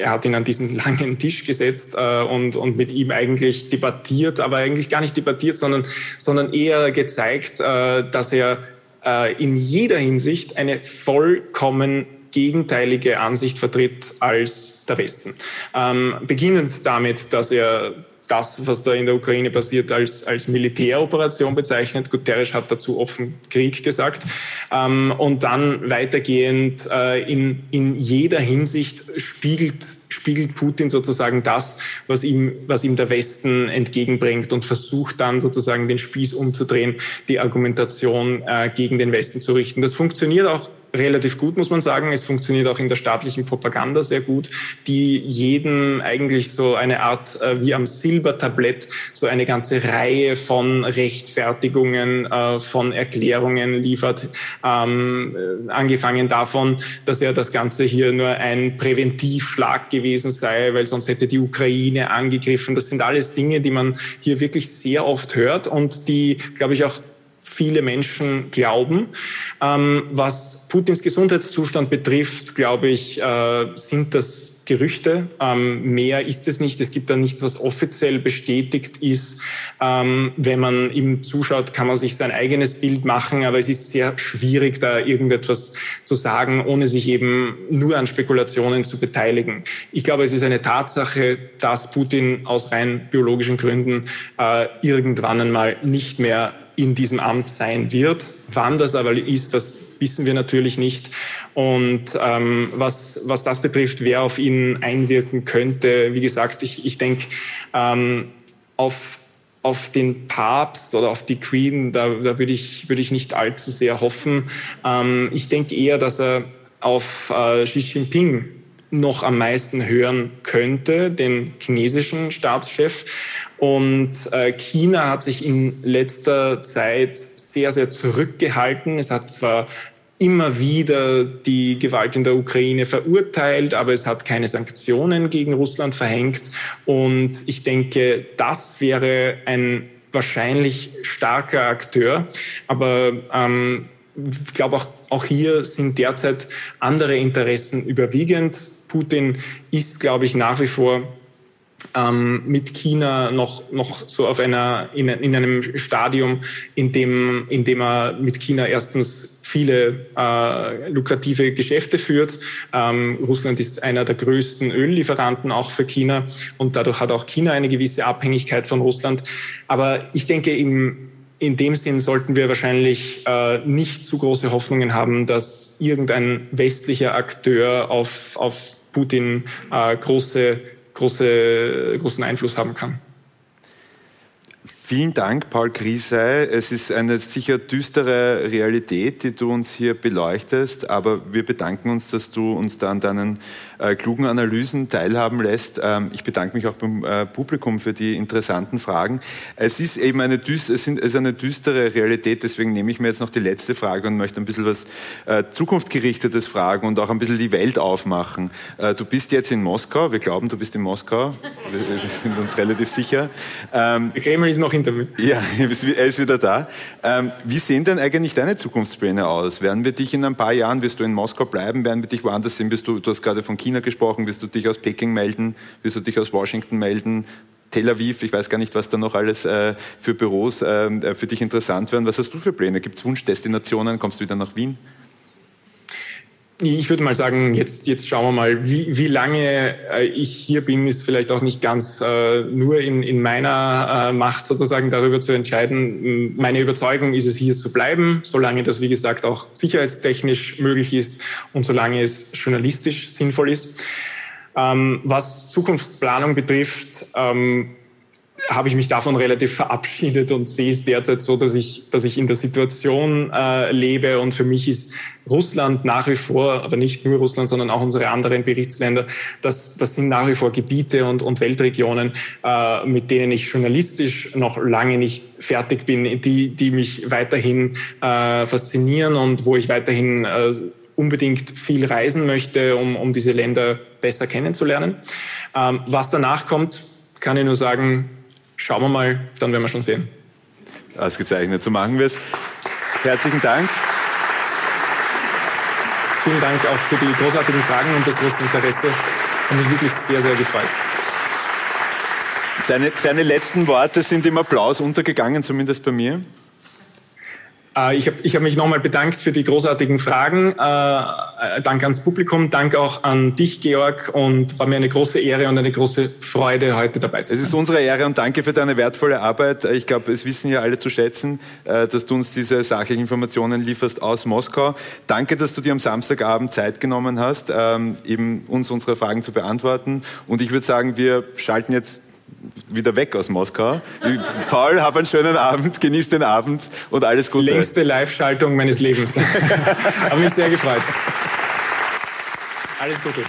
er hat ihn an diesen langen Tisch gesetzt äh, und, und mit ihm eigentlich debattiert, aber eigentlich gar nicht debattiert, sondern, sondern eher gezeigt, äh, dass er äh, in jeder Hinsicht eine vollkommen gegenteilige Ansicht vertritt als der Westen. Ähm, beginnend damit, dass er das, was da in der Ukraine passiert, als, als Militäroperation bezeichnet. Guterres hat dazu offen Krieg gesagt. Ähm, und dann weitergehend äh, in, in jeder Hinsicht spiegelt, spiegelt Putin sozusagen das, was ihm, was ihm der Westen entgegenbringt und versucht dann sozusagen den Spieß umzudrehen, die Argumentation äh, gegen den Westen zu richten. Das funktioniert auch relativ gut, muss man sagen. Es funktioniert auch in der staatlichen Propaganda sehr gut, die jeden eigentlich so eine Art äh, wie am Silbertablett so eine ganze Reihe von Rechtfertigungen, äh, von Erklärungen liefert. Ähm, äh, angefangen davon, dass ja das Ganze hier nur ein Präventivschlag gewesen sei, weil sonst hätte die Ukraine angegriffen. Das sind alles Dinge, die man hier wirklich sehr oft hört und die, glaube ich, auch viele Menschen glauben. Ähm, was Putins Gesundheitszustand betrifft, glaube ich, äh, sind das Gerüchte. Ähm, mehr ist es nicht. Es gibt da nichts, was offiziell bestätigt ist. Ähm, wenn man ihm zuschaut, kann man sich sein eigenes Bild machen, aber es ist sehr schwierig, da irgendetwas zu sagen, ohne sich eben nur an Spekulationen zu beteiligen. Ich glaube, es ist eine Tatsache, dass Putin aus rein biologischen Gründen äh, irgendwann einmal nicht mehr in diesem Amt sein wird. Wann das aber ist, das wissen wir natürlich nicht. Und ähm, was, was das betrifft, wer auf ihn einwirken könnte, wie gesagt, ich, ich denke, ähm, auf, auf den Papst oder auf die Queen, da, da würde ich, würde ich nicht allzu sehr hoffen. Ähm, ich denke eher, dass er auf äh, Xi Jinping noch am meisten hören könnte, den chinesischen Staatschef. Und äh, China hat sich in letzter Zeit sehr, sehr zurückgehalten. Es hat zwar immer wieder die Gewalt in der Ukraine verurteilt, aber es hat keine Sanktionen gegen Russland verhängt. Und ich denke, das wäre ein wahrscheinlich starker Akteur. Aber ähm, ich glaube, auch, auch hier sind derzeit andere Interessen überwiegend. Putin ist, glaube ich, nach wie vor ähm, mit China noch, noch so auf einer, in, in einem Stadium, in dem, in dem er mit China erstens viele äh, lukrative Geschäfte führt. Ähm, Russland ist einer der größten Öllieferanten auch für China und dadurch hat auch China eine gewisse Abhängigkeit von Russland. Aber ich denke, im, in dem Sinn sollten wir wahrscheinlich äh, nicht zu große Hoffnungen haben, dass irgendein westlicher Akteur auf, auf Putin äh, große große, großen Einfluss haben kann. Vielen Dank, Paul Griesey. Es ist eine sicher düstere Realität, die du uns hier beleuchtest, aber wir bedanken uns, dass du uns da an deinen äh, klugen Analysen teilhaben lässt. Ähm, ich bedanke mich auch beim äh, Publikum für die interessanten Fragen. Es ist eben eine, düst, es sind, es ist eine düstere Realität, deswegen nehme ich mir jetzt noch die letzte Frage und möchte ein bisschen was äh, zukunftsgerichtetes fragen und auch ein bisschen die Welt aufmachen. Äh, du bist jetzt in Moskau, wir glauben, du bist in Moskau, wir, wir sind uns relativ sicher. Ähm, Der Kreml ist noch in hinter mir. Ja, er ist wieder da. Ähm, wie sehen denn eigentlich deine Zukunftspläne aus? Werden wir dich in ein paar Jahren, wirst du in Moskau bleiben, werden wir dich woanders sehen? Bist du, du hast gerade von China gesprochen, wirst du dich aus Peking melden? Wirst du dich aus Washington melden? Tel Aviv, ich weiß gar nicht, was da noch alles äh, für Büros äh, für dich interessant werden. Was hast du für Pläne? Gibt es Wunschdestinationen? Kommst du wieder nach Wien? Ich würde mal sagen, jetzt, jetzt schauen wir mal, wie, wie lange äh, ich hier bin, ist vielleicht auch nicht ganz äh, nur in, in meiner äh, Macht sozusagen darüber zu entscheiden. Meine Überzeugung ist es, hier zu bleiben, solange das, wie gesagt, auch sicherheitstechnisch möglich ist und solange es journalistisch sinnvoll ist. Ähm, was Zukunftsplanung betrifft, ähm, habe ich mich davon relativ verabschiedet und sehe es derzeit so, dass ich, dass ich in der Situation äh, lebe und für mich ist Russland nach wie vor, aber nicht nur Russland, sondern auch unsere anderen Berichtsländer, das, das sind nach wie vor Gebiete und, und Weltregionen, äh, mit denen ich journalistisch noch lange nicht fertig bin, die, die mich weiterhin äh, faszinieren und wo ich weiterhin äh, unbedingt viel reisen möchte, um, um diese Länder besser kennenzulernen. Ähm, was danach kommt, kann ich nur sagen, Schauen wir mal, dann werden wir schon sehen. Ausgezeichnet, so machen wir es. Herzlichen Dank. Vielen Dank auch für die großartigen Fragen und das große Interesse. Hat mich wirklich sehr, sehr gefreut. Deine, deine letzten Worte sind im Applaus untergegangen, zumindest bei mir. Äh, ich habe ich hab mich nochmal bedankt für die großartigen Fragen. Äh, danke ans Publikum, danke auch an dich, Georg, und war mir eine große Ehre und eine große Freude, heute dabei zu sein. Es ist unsere Ehre und danke für deine wertvolle Arbeit. Ich glaube, es wissen ja alle zu schätzen, äh, dass du uns diese sachlichen Informationen lieferst aus Moskau. Danke, dass du dir am Samstagabend Zeit genommen hast, ähm, eben uns unsere Fragen zu beantworten. Und ich würde sagen, wir schalten jetzt wieder weg aus Moskau. Paul, hab einen schönen Abend, genieß den Abend und alles Gute. Längste Live-Schaltung meines Lebens. Hab mich sehr gefreut. Alles Gute.